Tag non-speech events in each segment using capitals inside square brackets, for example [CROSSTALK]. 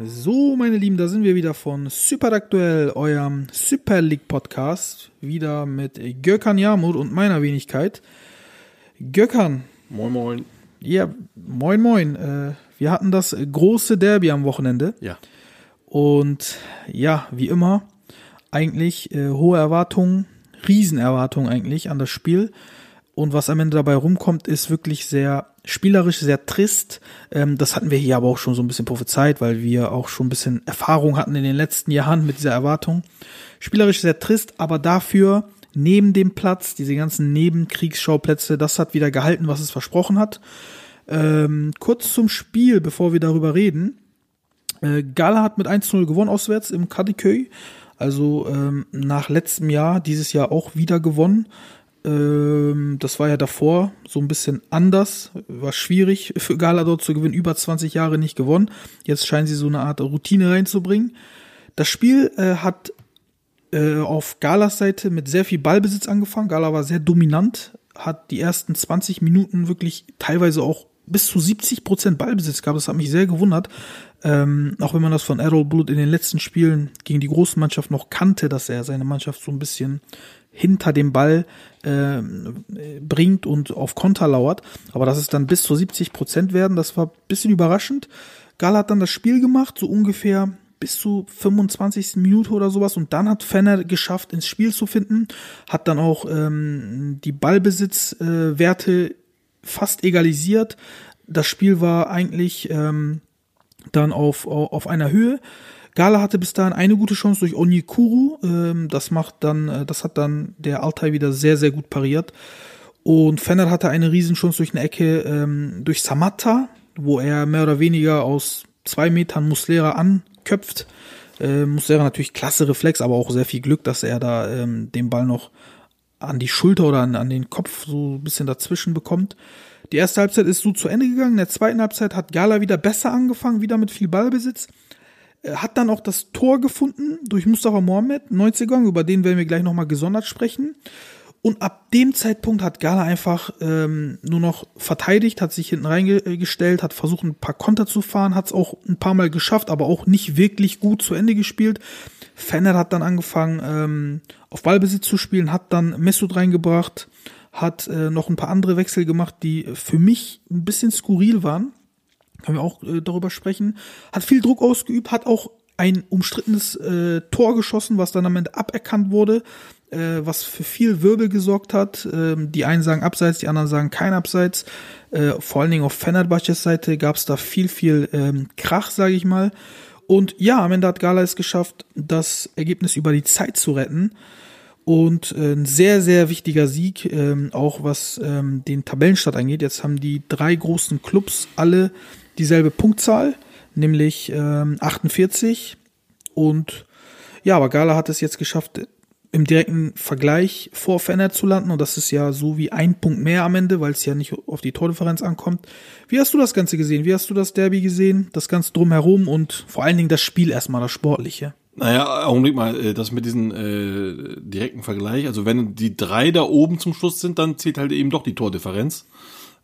So, meine Lieben, da sind wir wieder von Super Aktuell, eurem Super League Podcast. Wieder mit Gökhan Yamur und meiner Wenigkeit. Gökhan, Moin, moin. ja, moin moin. Äh, wir hatten das große Derby am Wochenende. Ja. Und ja, wie immer, eigentlich äh, hohe Erwartungen, Riesenerwartungen eigentlich an das Spiel. Und was am Ende dabei rumkommt, ist wirklich sehr spielerisch, sehr trist. Ähm, das hatten wir hier aber auch schon so ein bisschen prophezeit, weil wir auch schon ein bisschen Erfahrung hatten in den letzten Jahren mit dieser Erwartung. Spielerisch sehr trist, aber dafür neben dem Platz, diese ganzen Nebenkriegsschauplätze, das hat wieder gehalten, was es versprochen hat. Ähm, kurz zum Spiel, bevor wir darüber reden. Äh, Gala hat mit 1-0 gewonnen auswärts im Kadıköy. Also ähm, nach letztem Jahr, dieses Jahr auch wieder gewonnen. Ähm, das war ja davor so ein bisschen anders. War schwierig [LAUGHS] für Gala dort zu gewinnen. Über 20 Jahre nicht gewonnen. Jetzt scheinen sie so eine Art Routine reinzubringen. Das Spiel äh, hat äh, auf Galas Seite mit sehr viel Ballbesitz angefangen. Gala war sehr dominant, hat die ersten 20 Minuten wirklich teilweise auch bis zu 70 Prozent Ballbesitz gehabt. Das hat mich sehr gewundert. Ähm, auch wenn man das von Errol Bulut in den letzten Spielen gegen die großen Mannschaft noch kannte, dass er seine Mannschaft so ein bisschen hinter dem Ball ähm, bringt und auf Konter lauert. Aber dass es dann bis zu 70 Prozent werden, das war ein bisschen überraschend. Gala hat dann das Spiel gemacht, so ungefähr bis zu 25. Minute oder sowas und dann hat Fenner geschafft, ins Spiel zu finden, hat dann auch ähm, die Ballbesitzwerte äh, fast egalisiert. Das Spiel war eigentlich ähm, dann auf, auf einer Höhe. Gala hatte bis dahin eine gute Chance durch Onyekuru. Ähm, das macht dann, äh, das hat dann der Altai wieder sehr, sehr gut pariert. Und Fenner hatte eine Riesenchance durch eine Ecke ähm, durch Samatta, wo er mehr oder weniger aus zwei Metern Muslera anköpft. Äh, Muslera natürlich klasse Reflex, aber auch sehr viel Glück, dass er da ähm, den Ball noch an die Schulter oder an, an den Kopf so ein bisschen dazwischen bekommt. Die erste Halbzeit ist so zu Ende gegangen. In der zweiten Halbzeit hat Gala wieder besser angefangen, wieder mit viel Ballbesitz. Hat dann auch das Tor gefunden durch Mustafa Mohamed, 90er, über den werden wir gleich nochmal gesondert sprechen. Und ab dem Zeitpunkt hat Gala einfach ähm, nur noch verteidigt, hat sich hinten reingestellt, hat versucht, ein paar Konter zu fahren, hat es auch ein paar Mal geschafft, aber auch nicht wirklich gut zu Ende gespielt. Fenner hat dann angefangen, ähm, auf Ballbesitz zu spielen, hat dann Mesut reingebracht, hat äh, noch ein paar andere Wechsel gemacht, die für mich ein bisschen skurril waren. Können wir auch äh, darüber sprechen. Hat viel Druck ausgeübt, hat auch ein umstrittenes äh, Tor geschossen, was dann am Ende aberkannt wurde, äh, was für viel Wirbel gesorgt hat. Ähm, die einen sagen Abseits, die anderen sagen kein Abseits. Äh, vor allen Dingen auf Fenerbahces Seite gab es da viel, viel ähm, Krach, sage ich mal. Und ja, am Ende hat Gala es geschafft, das Ergebnis über die Zeit zu retten. Und äh, ein sehr, sehr wichtiger Sieg, ähm, auch was ähm, den Tabellenstart angeht. Jetzt haben die drei großen Clubs alle dieselbe Punktzahl, nämlich ähm, 48. Und ja, aber Gala hat es jetzt geschafft, im direkten Vergleich vor Fener zu landen. Und das ist ja so wie ein Punkt mehr am Ende, weil es ja nicht auf die Tordifferenz ankommt. Wie hast du das Ganze gesehen? Wie hast du das Derby gesehen? Das Ganze drumherum und vor allen Dingen das Spiel erstmal, das Sportliche. Naja, Augenblick mal, das mit diesem äh, direkten Vergleich, also wenn die drei da oben zum Schluss sind, dann zählt halt eben doch die Tordifferenz.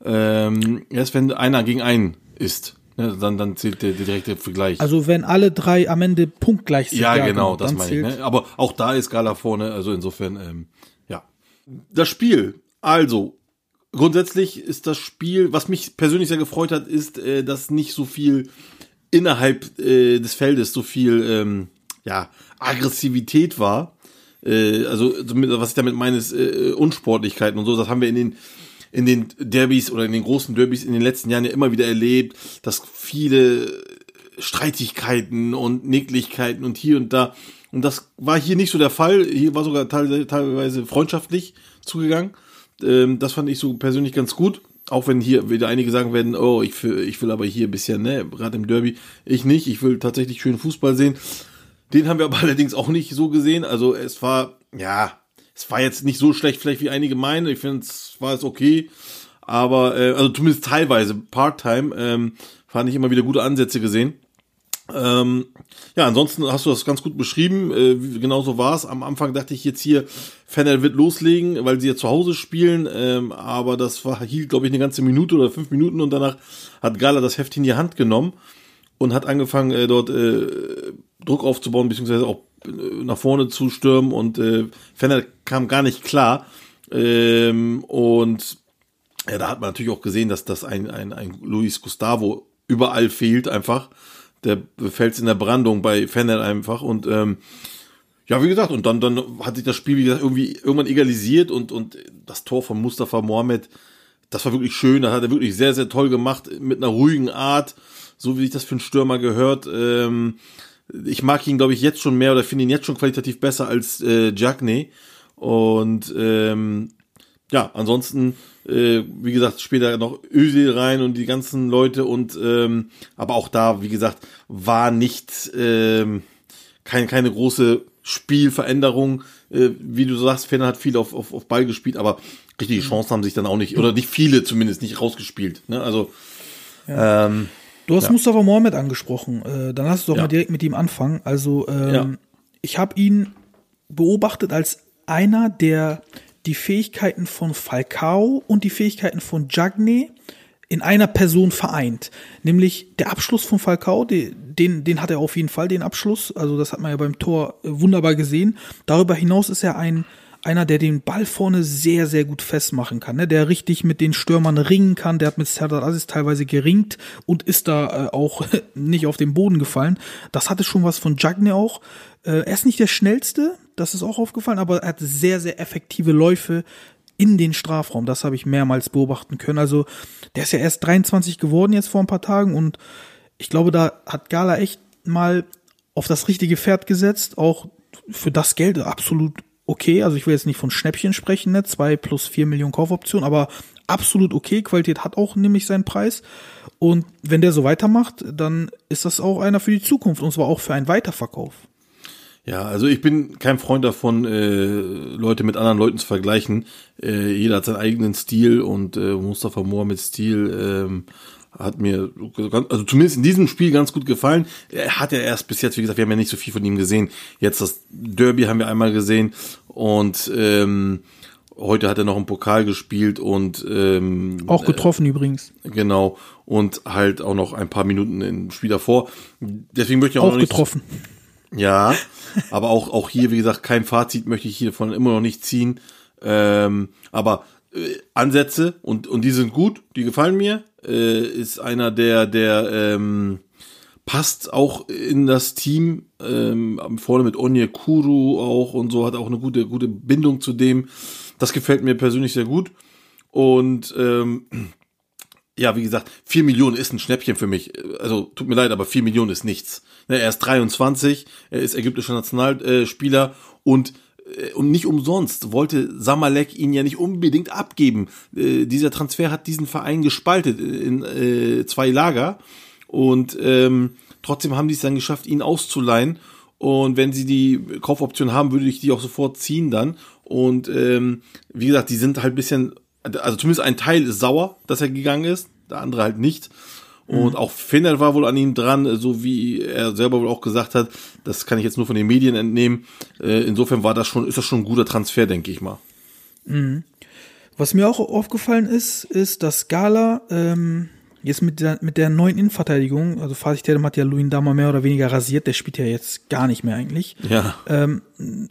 Ähm, erst wenn einer gegen einen ist, ne, dann, dann zählt der, der direkte Vergleich. Also wenn alle drei am Ende punktgleich sind. ja, genau, das meine ich. Ne? Aber auch da ist Gala vorne, also insofern, ähm, ja. Das Spiel, also grundsätzlich ist das Spiel, was mich persönlich sehr gefreut hat, ist, äh, dass nicht so viel innerhalb äh, des Feldes so viel ähm, ja, Aggressivität war. Äh, also was ich damit meine, ist äh, Unsportlichkeiten und so. Das haben wir in den in den Derbys oder in den großen Derbys in den letzten Jahren ja immer wieder erlebt, dass viele Streitigkeiten und Nicklichkeiten und hier und da. Und das war hier nicht so der Fall. Hier war sogar teilweise freundschaftlich zugegangen. Ähm, das fand ich so persönlich ganz gut. Auch wenn hier wieder einige sagen werden, oh, ich will, ich will aber hier ein bisschen, ne, gerade im Derby, ich nicht. Ich will tatsächlich schön Fußball sehen. Den haben wir aber [LAUGHS] allerdings auch nicht so gesehen. Also es war, ja, es war jetzt nicht so schlecht, vielleicht wie einige meinen. Ich finde, es war es okay. Aber, äh, also zumindest teilweise, Part-Time, ähm, fand ich immer wieder gute Ansätze gesehen. Ähm, ja, ansonsten hast du das ganz gut beschrieben. Äh, wie, genau so war es. Am Anfang dachte ich jetzt hier, Fennel wird loslegen, weil sie ja zu Hause spielen. Ähm, aber das war, hielt, glaube ich, eine ganze Minute oder fünf Minuten und danach hat Gala das Heft in die Hand genommen und hat angefangen, äh, dort äh, Druck aufzubauen, beziehungsweise auch äh, nach vorne zu stürmen und äh, Fennel kam gar nicht klar. Ähm, und ja, da hat man natürlich auch gesehen, dass das ein, ein, ein Luis Gustavo überall fehlt einfach der Fels in der Brandung bei Fennel einfach und ähm, ja, wie gesagt, und dann, dann hat sich das Spiel, wie gesagt, irgendwie irgendwann egalisiert und, und das Tor von Mustafa Mohamed, das war wirklich schön, das hat er wirklich sehr, sehr toll gemacht, mit einer ruhigen Art, so wie sich das für einen Stürmer gehört. Ähm, ich mag ihn, glaube ich, jetzt schon mehr oder finde ihn jetzt schon qualitativ besser als äh, Jackney. Und ähm, ja, ansonsten, äh, wie gesagt, später noch Özil rein und die ganzen Leute und ähm, aber auch da, wie gesagt, war nicht ähm, kein, keine große Spielveränderung. Äh, wie du sagst, Fenner hat viel auf, auf, auf Ball gespielt, aber richtige Chancen haben sich dann auch nicht, oder nicht viele zumindest, nicht rausgespielt. Ne? Also ja. ähm, Du hast ja. Mustafa Mohamed angesprochen. Äh, dann hast du doch ja. mal direkt mit ihm anfangen. Also ähm, ja. ich habe ihn beobachtet als einer, der die Fähigkeiten von Falcao und die Fähigkeiten von Jagne in einer Person vereint. Nämlich der Abschluss von Falcao, den, den hat er auf jeden Fall, den Abschluss. Also das hat man ja beim Tor äh, wunderbar gesehen. Darüber hinaus ist er ein, einer, der den Ball vorne sehr, sehr gut festmachen kann, ne? der richtig mit den Stürmern ringen kann, der hat mit Serdar Aziz teilweise geringt und ist da äh, auch [LAUGHS] nicht auf den Boden gefallen. Das hatte schon was von Jagne auch. Äh, er ist nicht der schnellste, das ist auch aufgefallen, aber er hat sehr, sehr effektive Läufe in den Strafraum. Das habe ich mehrmals beobachten können. Also der ist ja erst 23 geworden jetzt vor ein paar Tagen und ich glaube, da hat Gala echt mal auf das richtige Pferd gesetzt. Auch für das Geld absolut okay. Also ich will jetzt nicht von Schnäppchen sprechen, ne? Zwei plus vier Millionen Kaufoptionen, aber absolut okay. Qualität hat auch nämlich seinen Preis. Und wenn der so weitermacht, dann ist das auch einer für die Zukunft und zwar auch für einen Weiterverkauf. Ja, also ich bin kein Freund davon, äh, Leute mit anderen Leuten zu vergleichen. Äh, jeder hat seinen eigenen Stil und äh, Mustafa Mohamed Stil ähm, hat mir, also zumindest in diesem Spiel ganz gut gefallen. Er hat ja erst bis jetzt, wie gesagt, wir haben ja nicht so viel von ihm gesehen. Jetzt das Derby haben wir einmal gesehen und ähm, heute hat er noch im Pokal gespielt und ähm, auch getroffen äh, übrigens. Genau und halt auch noch ein paar Minuten im Spiel davor. Deswegen möchte ich auch, auch noch nicht getroffen. Ja, aber auch, auch hier, wie gesagt, kein Fazit möchte ich hiervon immer noch nicht ziehen. Ähm, aber äh, Ansätze und, und die sind gut, die gefallen mir. Äh, ist einer, der, der ähm, passt auch in das Team, ähm, vorne mit Onye Kuru auch und so, hat auch eine gute, gute Bindung zu dem. Das gefällt mir persönlich sehr gut. Und ähm, ja, wie gesagt, vier Millionen ist ein Schnäppchen für mich. Also tut mir leid, aber vier Millionen ist nichts. Ne, er ist 23, er ist ägyptischer Nationalspieler und und nicht umsonst wollte Samalek ihn ja nicht unbedingt abgeben. Äh, dieser Transfer hat diesen Verein gespaltet in äh, zwei Lager und ähm, trotzdem haben die es dann geschafft, ihn auszuleihen. Und wenn sie die Kaufoption haben, würde ich die auch sofort ziehen dann. Und ähm, wie gesagt, die sind halt bisschen, also zumindest ein Teil ist sauer, dass er gegangen ist, der andere halt nicht. Und mhm. auch Fenner war wohl an ihm dran, so wie er selber wohl auch gesagt hat. Das kann ich jetzt nur von den Medien entnehmen. Äh, insofern war das schon, ist das schon ein guter Transfer, denke ich mal. Mhm. Was mir auch aufgefallen ist, ist, dass Gala ähm, jetzt mit der, mit der neuen Innenverteidigung, also Fatih Terim hat ja Luin Dama mehr oder weniger rasiert, der spielt ja jetzt gar nicht mehr eigentlich, ja. ähm,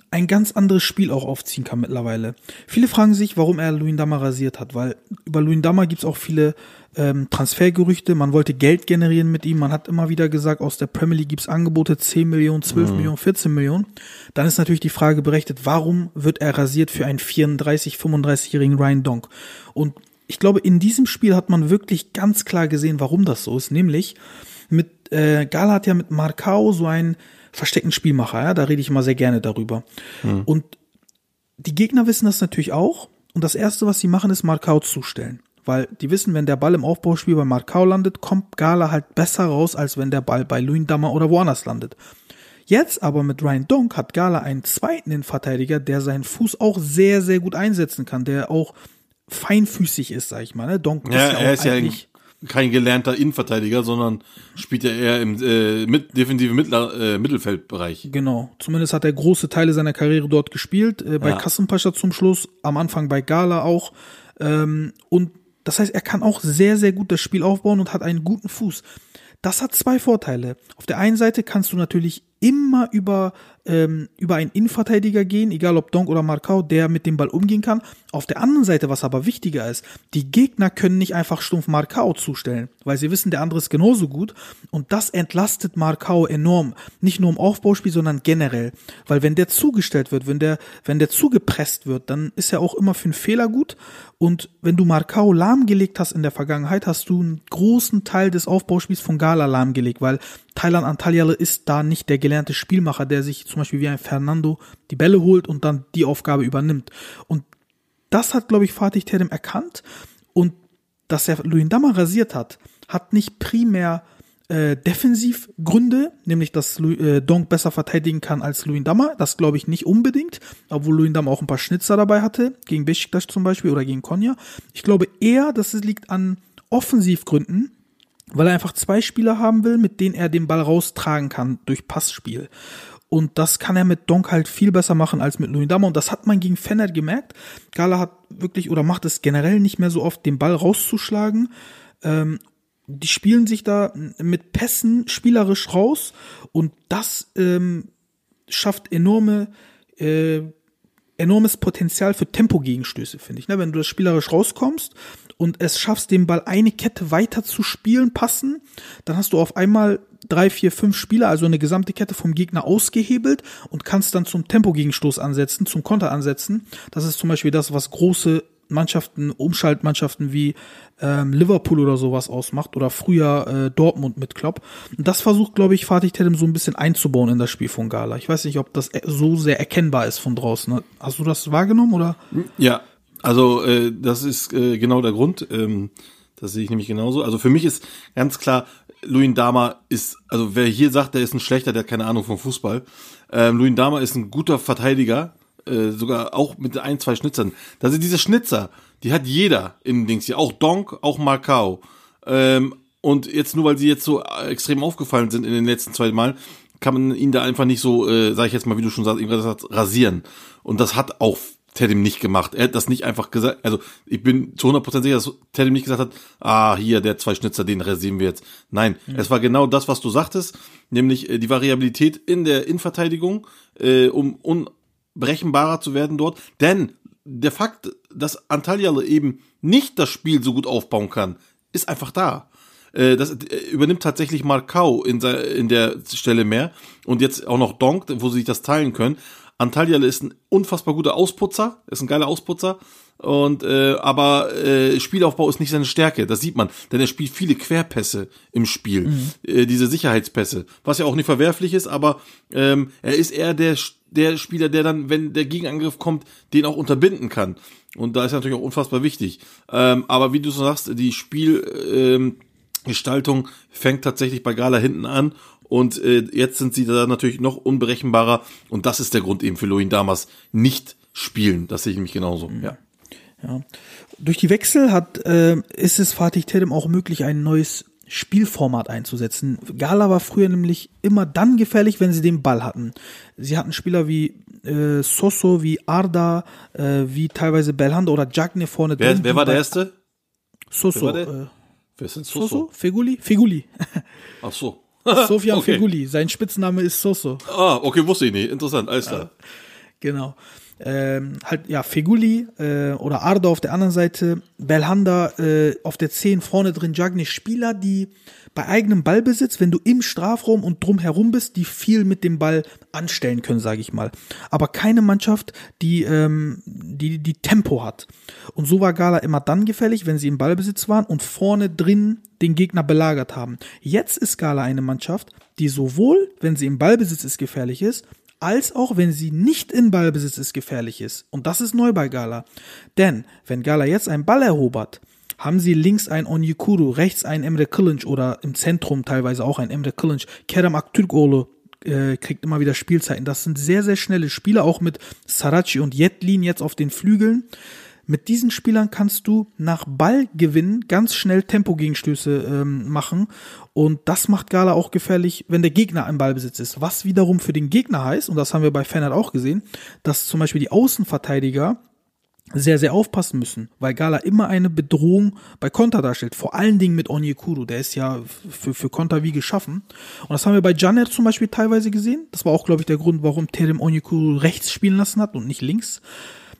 ein ganz anderes Spiel auch aufziehen kann mittlerweile. Viele fragen sich, warum er Luin Dama rasiert hat, weil über Luin Dama gibt's auch viele ähm, Transfergerüchte, man wollte Geld generieren mit ihm, man hat immer wieder gesagt, aus der Premier League gibt's Angebote 10 Millionen, 12 mhm. Millionen, 14 Millionen. Dann ist natürlich die Frage berechtigt, warum wird er rasiert für einen 34, 35-jährigen Ryan Donk? Und ich glaube, in diesem Spiel hat man wirklich ganz klar gesehen, warum das so ist, nämlich mit äh, Gala hat ja mit Marcao so einen versteckten Spielmacher, ja, da rede ich immer sehr gerne darüber. Mhm. Und die Gegner wissen das natürlich auch und das erste, was sie machen, ist Marcao zustellen. Weil die wissen, wenn der Ball im Aufbauspiel bei Marcao landet, kommt Gala halt besser raus, als wenn der Ball bei Luindammer oder woanders landet. Jetzt aber mit Ryan Donk hat Gala einen zweiten Innenverteidiger, der seinen Fuß auch sehr, sehr gut einsetzen kann, der auch feinfüßig ist, sag ich mal. Ne? Donk Ja, ist ja er ist ja eigentlich kein gelernter Innenverteidiger, sondern spielt ja eher im äh, mit, defensive Mittler, äh, Mittelfeldbereich. Genau, zumindest hat er große Teile seiner Karriere dort gespielt, äh, bei Ja. Kassenpascha zum Schluss, am Anfang bei Gala auch. Ähm, und das heißt, er kann auch sehr, sehr gut das Spiel aufbauen und hat einen guten Fuß. Das hat zwei Vorteile. Auf der einen Seite kannst du natürlich immer über, ähm, über einen Innenverteidiger gehen, egal ob Donk oder Markau, der mit dem Ball umgehen kann. Auf der anderen Seite, was aber wichtiger ist, die Gegner können nicht einfach stumpf Markau zustellen, weil sie wissen, der andere ist genauso gut. Und das entlastet Markau enorm. Nicht nur im Aufbauspiel, sondern generell. Weil wenn der zugestellt wird, wenn der, wenn der zugepresst wird, dann ist er auch immer für einen Fehler gut. Und wenn du Markau lahmgelegt hast in der Vergangenheit, hast du einen großen Teil des Aufbauspiels von Gala lahmgelegt, weil Thailand Antalyalı ist da nicht der gelernte Spielmacher, der sich zum Beispiel wie ein Fernando die Bälle holt und dann die Aufgabe übernimmt. Und das hat, glaube ich, Fatih Terim erkannt und dass er Luyendama rasiert hat, hat nicht primär äh, Defensivgründe, nämlich dass äh, Donk besser verteidigen kann als Luyendama. Das glaube ich nicht unbedingt, obwohl Luyendama auch ein paar Schnitzer dabei hatte, gegen Besiktas zum Beispiel oder gegen Konya. Ich glaube eher, dass es liegt an Offensivgründen, weil er einfach zwei Spieler haben will, mit denen er den Ball raustragen kann durch Passspiel. Und das kann er mit Donk halt viel besser machen als mit Luyendama. Und das hat man gegen Fenner gemerkt. Gala hat wirklich oder macht es generell nicht mehr so oft, den Ball rauszuschlagen. Ähm, die spielen sich da mit Pässen spielerisch raus. Und das ähm, schafft enorme, äh, enormes Potenzial für Tempogegenstöße, finde ich. Ne? Wenn du das spielerisch rauskommst und es schaffst, den Ball eine Kette weiter zu spielen, passen, dann hast du auf einmal drei, vier, fünf Spieler, also eine gesamte Kette vom Gegner ausgehebelt und kannst dann zum Tempogegenstoß ansetzen, zum Konter ansetzen. Das ist zum Beispiel das, was große Mannschaften, Umschaltmannschaften wie ähm, Liverpool oder sowas ausmacht oder früher äh, Dortmund mit Klopp. Und das versucht, glaube ich, Fatih Terim so ein bisschen einzubauen in das Spiel von Gala. Ich weiß nicht, ob das so sehr erkennbar ist von draußen. Hast du das wahrgenommen oder? Ja, also äh, das ist äh, genau der Grund. Ähm, das sehe ich nämlich genauso. Also für mich ist ganz klar, Luin Dama ist, also wer hier sagt, der ist ein schlechter, der hat keine Ahnung vom Fußball. Ähm, Luin Dama ist ein guter Verteidiger, äh, sogar auch mit ein, zwei Schnitzern. Das sind diese Schnitzer, die hat jeder in Dings hier, auch Donk, auch Markau. Ähm, und jetzt nur weil sie jetzt so äh, extrem aufgefallen sind in den letzten zwei Malen, kann man ihn da einfach nicht so, äh, sag ich jetzt mal, wie du schon sagst, rasieren. Und das hat auch Tedim nicht gemacht. Er hat das nicht einfach gesagt, also ich bin zu 100% sicher, dass Tedim nicht gesagt hat, ah, hier, der zwei Schnitzer, den rasieren wir jetzt. Nein, es war genau das, was du sagtest, nämlich äh, die Variabilität in der Innenverteidigung, äh, um unberechenbarer zu werden dort. Denn der Fakt, dass Antalya eben nicht das Spiel so gut aufbauen kann, ist einfach da. Äh, Das äh, übernimmt tatsächlich Markau in der Stelle mehr. Und jetzt auch noch Donk, wo sie sich das teilen können. Antalya ist ein unfassbar guter Ausputzer, ist ein geiler Ausputzer. Und äh, aber äh, Spielaufbau ist nicht seine Stärke, das sieht man, denn er spielt viele Querpässe im Spiel, äh, diese Sicherheitspässe, was ja auch nicht verwerflich ist, aber ähm, er ist eher der der Spieler, der dann, wenn der Gegenangriff kommt, den auch unterbinden kann. Und da ist er natürlich auch unfassbar wichtig. Ähm, aber wie du so sagst, die Spiel ähm, fängt tatsächlich bei Gala hinten an und äh, jetzt sind sie da natürlich noch unberechenbarer und das ist der Grund eben für Loin Damas nicht spielen. Das sehe ich nämlich genauso. Ja. Ja. Durch die Wechsel hat, äh, ist es Fatih Terim auch möglich, ein neues Spielformat einzusetzen. Gala war früher nämlich immer dann gefährlich, wenn sie den Ball hatten. Sie hatten Spieler wie äh, Soso, wie Arda, äh, wie teilweise Belhanda oder Jagne vorne Wer, drin. wer war der erste? Soso. wer war der? Äh, Wer ist denn Soso? Soso? Feguli? Feguli. Ach so. [LAUGHS] Sofian okay. Feguli. Sein Spitzname ist Soso. Ah, okay, wusste ich nicht. Interessant, alles klar. Genau. Ähm, halt, ja, Feguli äh, oder Arda auf der anderen Seite, Belhanda äh, auf der 10 vorne drin, Jagne, Spieler, die bei eigenem Ballbesitz, wenn du im Strafraum und drumherum bist, die viel mit dem Ball anstellen können, sage ich mal. Aber keine Mannschaft, die, ähm, die, die Tempo hat. Und so war Gala immer dann gefährlich, wenn sie im Ballbesitz waren und vorne drin den Gegner belagert haben. Jetzt ist Gala eine Mannschaft, die sowohl, wenn sie im Ballbesitz ist, gefährlich ist, als auch wenn sie nicht in Ballbesitz ist, gefährlich ist. Und das ist neu bei Gala. Denn wenn Gala jetzt einen Ball erobert, haben sie links einen Onyekuru, rechts einen Emre Kılınç oder im Zentrum teilweise auch einen Emre Kılınç, Kerem Aktürkoğlu äh, kriegt immer wieder Spielzeiten. Das sind sehr, sehr schnelle Spieler, auch mit Sarachi und Jetlin jetzt auf den Flügeln. Mit diesen Spielern kannst du nach Ballgewinn ganz schnell Tempogegenstöße ähm, machen und das macht Gala auch gefährlich, wenn der Gegner im Ballbesitz ist. Was wiederum für den Gegner heißt, und das haben wir bei Fennert auch gesehen, dass zum Beispiel die Außenverteidiger sehr, sehr aufpassen müssen, weil Gala immer eine Bedrohung bei Konter darstellt. Vor allen Dingen mit Onyekuru, der ist ja für, für Konter wie geschaffen. Und das haben wir bei Janet zum Beispiel teilweise gesehen. Das war auch, glaube ich, der Grund, warum Terem Onyekuru rechts spielen lassen hat und nicht links.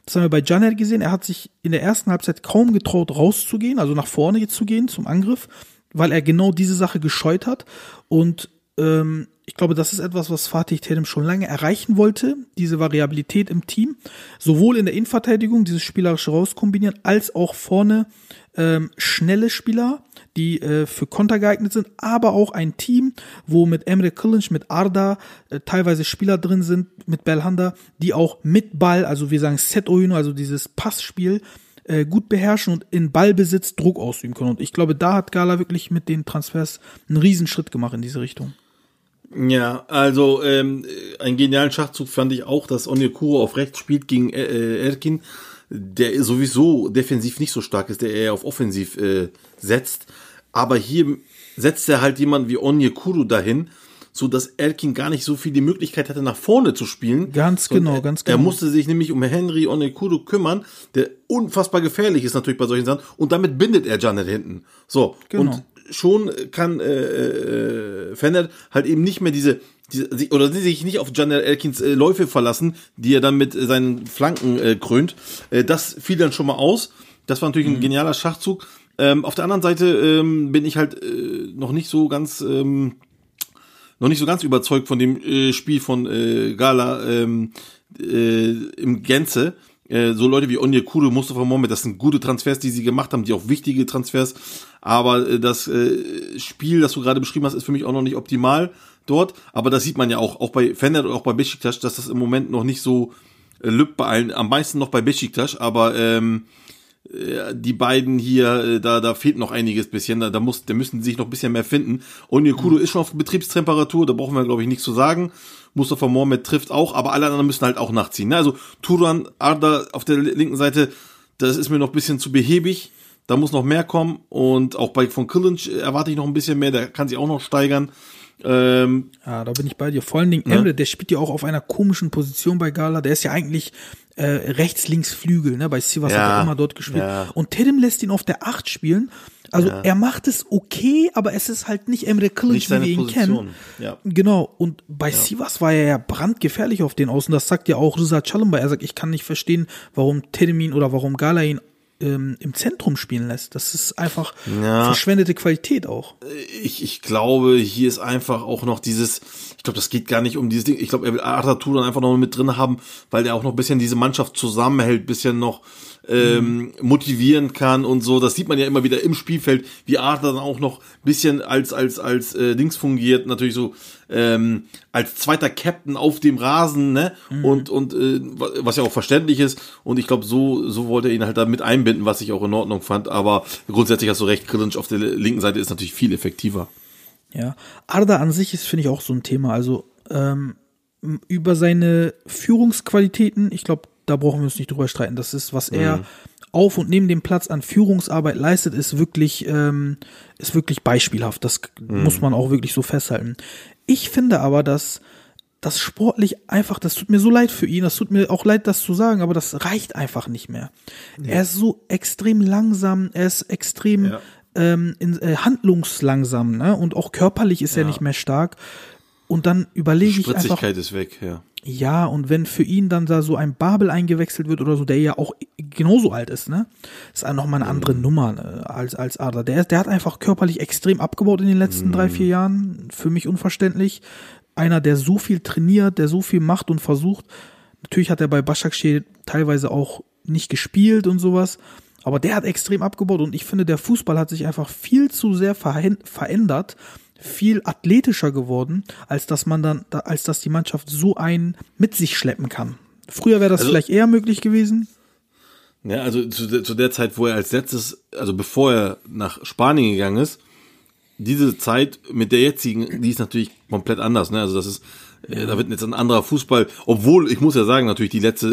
Das haben wir bei Janet gesehen. Er hat sich in der ersten Halbzeit kaum getraut, rauszugehen, also nach vorne zu gehen zum Angriff, weil er genau diese Sache gescheut hat. Und ähm, ich glaube, das ist etwas, was Fatih Terim schon lange erreichen wollte, diese Variabilität im Team, sowohl in der Innenverteidigung, dieses spielerische rauskombinieren, als auch vorne ähm, schnelle Spieler, die äh, für Konter geeignet sind, aber auch ein Team, wo mit Emre Kılınç, mit Arda äh, teilweise Spieler drin sind, mit Belhanda, die auch mit Ball, also wir sagen Set also dieses Passspiel, äh, gut beherrschen und in Ballbesitz Druck ausüben können. Und ich glaube, da hat Gala wirklich mit den Transfers einen Riesenschritt gemacht in diese Richtung. Ja, also ähm, einen genialen Schachzug fand ich auch, dass Onyekuro auf rechts spielt gegen äh, Erkin, der sowieso defensiv nicht so stark ist, der eher auf offensiv äh, setzt. Aber hier setzt er halt jemanden wie Onyekuro dahin, so dass Erkin gar nicht so viel die Möglichkeit hatte, nach vorne zu spielen. Ganz genau, ganz genau. Er musste sich nämlich um Henry Onyekuro kümmern, der unfassbar gefährlich ist natürlich bei solchen Sachen. Und damit bindet er Janet hinten. So, Genau. und schon kann äh, äh, Fennert halt eben nicht mehr diese, diese oder sie sich nicht auf Janet Elkins äh, Läufe verlassen, die er dann mit äh, seinen Flanken äh, krönt. Äh, das fiel dann schon mal aus. Das war natürlich ein genialer Schachzug. Ähm, auf der anderen Seite ähm, bin ich halt äh, noch nicht so ganz ähm, noch nicht so ganz überzeugt von dem äh, Spiel von äh, Gala ähm, äh, im Gänze. Äh, so Leute wie Onyekuru, Mustafa Mohamed, das sind gute Transfers, die sie gemacht haben, die auch wichtige Transfers. Aber äh, das äh, Spiel, das du gerade beschrieben hast, ist für mich auch noch nicht optimal dort. Aber das sieht man ja auch, auch bei Fener und auch bei Besiktas, dass das im Moment noch nicht so äh, lübt bei allen, am meisten noch bei Besiktas, aber ähm, äh, die beiden hier, äh, da, da fehlt noch einiges bisschen, da, da muss, da müssen sie sich noch ein bisschen mehr finden. Onyekuru ist schon auf Betriebstemperatur, da brauchen wir, glaube ich, nichts zu sagen. Mustafa Mohamed trifft auch, aber alle anderen müssen halt auch nachziehen. Ne? Also Turan, Arda auf der linken Seite, das ist mir noch ein bisschen zu behäbig. Da muss noch mehr kommen und auch bei von Kılınç erwarte ich noch ein bisschen mehr, der kann sich auch noch steigern. Ähm, Ja, da bin ich bei dir. Vor allen Dingen Emre, der spielt ja auch auf einer komischen Position bei Gala. Der ist ja eigentlich äh, rechts, links Flügel, ne? Bei Sivas Ja, hat er immer dort gespielt. ja. Und Terim lässt ihn auf der 8 spielen. Also er macht es okay, aber es ist halt nicht Emre Kılıç, wie wir ihn Position. kennen. Ja. Genau. Und bei Sivas war er ja brandgefährlich auf den Außen. Das sagt ja auch Rıza Çalınbay. Er sagt, ich kann nicht verstehen, warum Terim ihn oder warum Gala ihn ähm, im Zentrum spielen lässt. Das ist einfach Ja. verschwendete Qualität auch. ich, ich glaube, hier ist einfach auch noch dieses, ich glaube, das geht gar nicht um dieses Ding. Ich glaube, er will Arthur Turan einfach noch mit drin haben, weil der auch noch ein bisschen diese Mannschaft zusammenhält, bisschen noch ähm, motivieren kann und so. Das sieht man ja immer wieder im Spielfeld, wie Arthur dann auch noch ein bisschen als als als äh, Dings fungiert, natürlich so ähm, als zweiter Captain auf dem Rasen, ne? Und und äh, was ja auch verständlich ist. Und ich glaube, so so wollte er ihn halt da mit einbinden, was ich auch in Ordnung fand. Aber grundsätzlich hast du recht, Krillinc auf der linken Seite ist natürlich viel effektiver. Ja, Arda an sich ist, finde ich, auch so ein Thema. Also ähm, über seine Führungsqualitäten, ich glaube, da brauchen wir uns nicht drüber streiten. Das ist, was er auf und neben dem Platz an Führungsarbeit leistet, ist wirklich, ähm, ist wirklich beispielhaft. Das muss man auch wirklich so festhalten. Ich finde aber, dass das sportlich einfach, das tut mir so leid für ihn, das tut mir auch leid, das zu sagen, aber das reicht einfach nicht mehr. Er ist so extrem langsam, er ist extrem Ja. ähm, in, äh, handlungslangsam, ne? Und auch körperlich ist er nicht mehr stark. Und dann überlege ich einfach, Spritzigkeit ist weg, ja. Ja, und wenn für ihn dann da so ein Babel eingewechselt wird oder so, der ja auch genauso alt ist, ne? Ist auch nochmal eine andere Nummer ne, als, als Adler. Der, der hat einfach körperlich extrem abgebaut in den letzten drei, vier Jahren. Für mich unverständlich. Einer, der so viel trainiert, der so viel macht und versucht. Natürlich hat er bei Başakşehir teilweise auch nicht gespielt und sowas. Aber der hat extrem abgebaut und ich finde, der Fußball hat sich einfach viel zu sehr verändert, viel athletischer geworden, als dass man dann, da- als dass die Mannschaft so einen mit sich schleppen kann. Früher wäre das Also- vielleicht eher möglich gewesen. Ja, also zu der, zu der Zeit, wo er als letztes, also bevor er nach Spanien gegangen ist, diese Zeit mit der jetzigen, die ist natürlich komplett anders. Ne? Also das ist Äh, Da wird jetzt ein anderer Fußball, obwohl, ich muss ja sagen, natürlich die letzte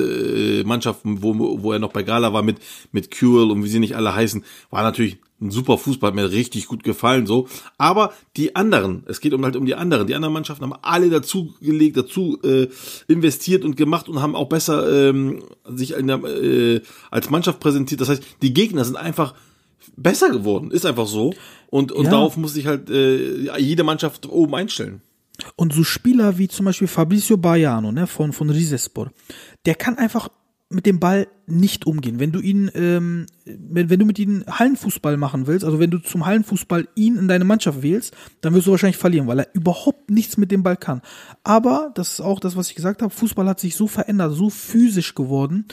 äh, Mannschaft, wo, wo er noch bei Gala war mit, mit Curel und wie sie nicht alle heißen, war natürlich ein super Fußball, hat mir richtig gut gefallen, so. Aber die anderen, es geht um halt um die anderen. Die anderen Mannschaften haben alle dazu gelegt, dazu äh, investiert und gemacht und haben auch besser ähm, sich in der, äh, als Mannschaft präsentiert. Das heißt, die Gegner sind einfach besser geworden, ist einfach so. Und, und Ja. darauf muss sich halt äh, jede Mannschaft oben einstellen. Und so Spieler wie zum Beispiel Fabrizio Baiano ne, von, von Rizespor, der kann einfach mit dem Ball nicht umgehen. Wenn du ihn, ähm, wenn, wenn du mit ihm Hallenfußball machen willst, also wenn du zum Hallenfußball ihn in deine Mannschaft wählst, dann wirst du wahrscheinlich verlieren, weil er überhaupt nichts mit dem Ball kann. Aber, das ist auch das, was ich gesagt habe, Fußball hat sich so verändert, so physisch geworden.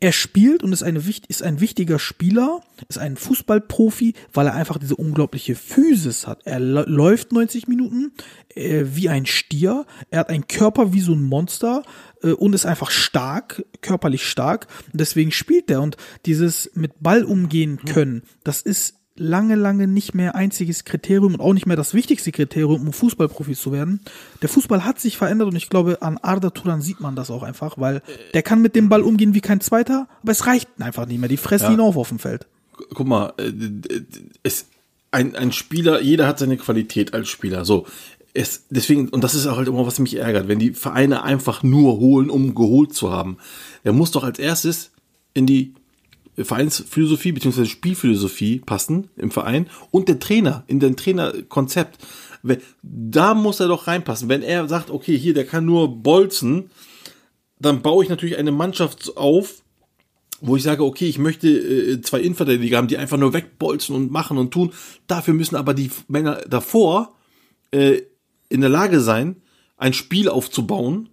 Er spielt und ist, eine, ist ein wichtiger Spieler, ist ein Fußballprofi, weil er einfach diese unglaubliche Physis hat. Er lä- läuft 90 Minuten äh, wie ein Stier, er hat einen Körper wie so ein Monster äh, und ist einfach stark, körperlich stark. Und deswegen spielt er. Und dieses mit Ball umgehen können, das ist lange, lange nicht mehr einziges Kriterium und auch nicht mehr das wichtigste Kriterium, um Fußballprofi zu werden. Der Fußball hat sich verändert und ich glaube, an Arda Turan sieht man das auch einfach, weil der kann mit dem Ball umgehen wie kein Zweiter, aber es reicht einfach nicht mehr. Die fressen ihn auf auf dem Feld. guck mal, äh, es, ein, ein Spieler, jeder hat seine Qualität als Spieler. So, es, deswegen, und das ist auch halt immer, was mich ärgert, wenn die Vereine einfach nur holen, um geholt zu haben. Der muss doch als erstes in die Vereinsphilosophie bzw. Spielphilosophie passen im Verein und der Trainer, in den Trainerkonzept. Da muss er doch reinpassen. Wenn er sagt, okay, hier, der kann nur bolzen, dann baue ich natürlich eine Mannschaft auf, wo ich sage, okay, ich möchte äh, zwei Innenverteidiger haben, die einfach nur wegbolzen und machen und tun. Dafür müssen aber die Männer davor äh, in der Lage sein, ein Spiel aufzubauen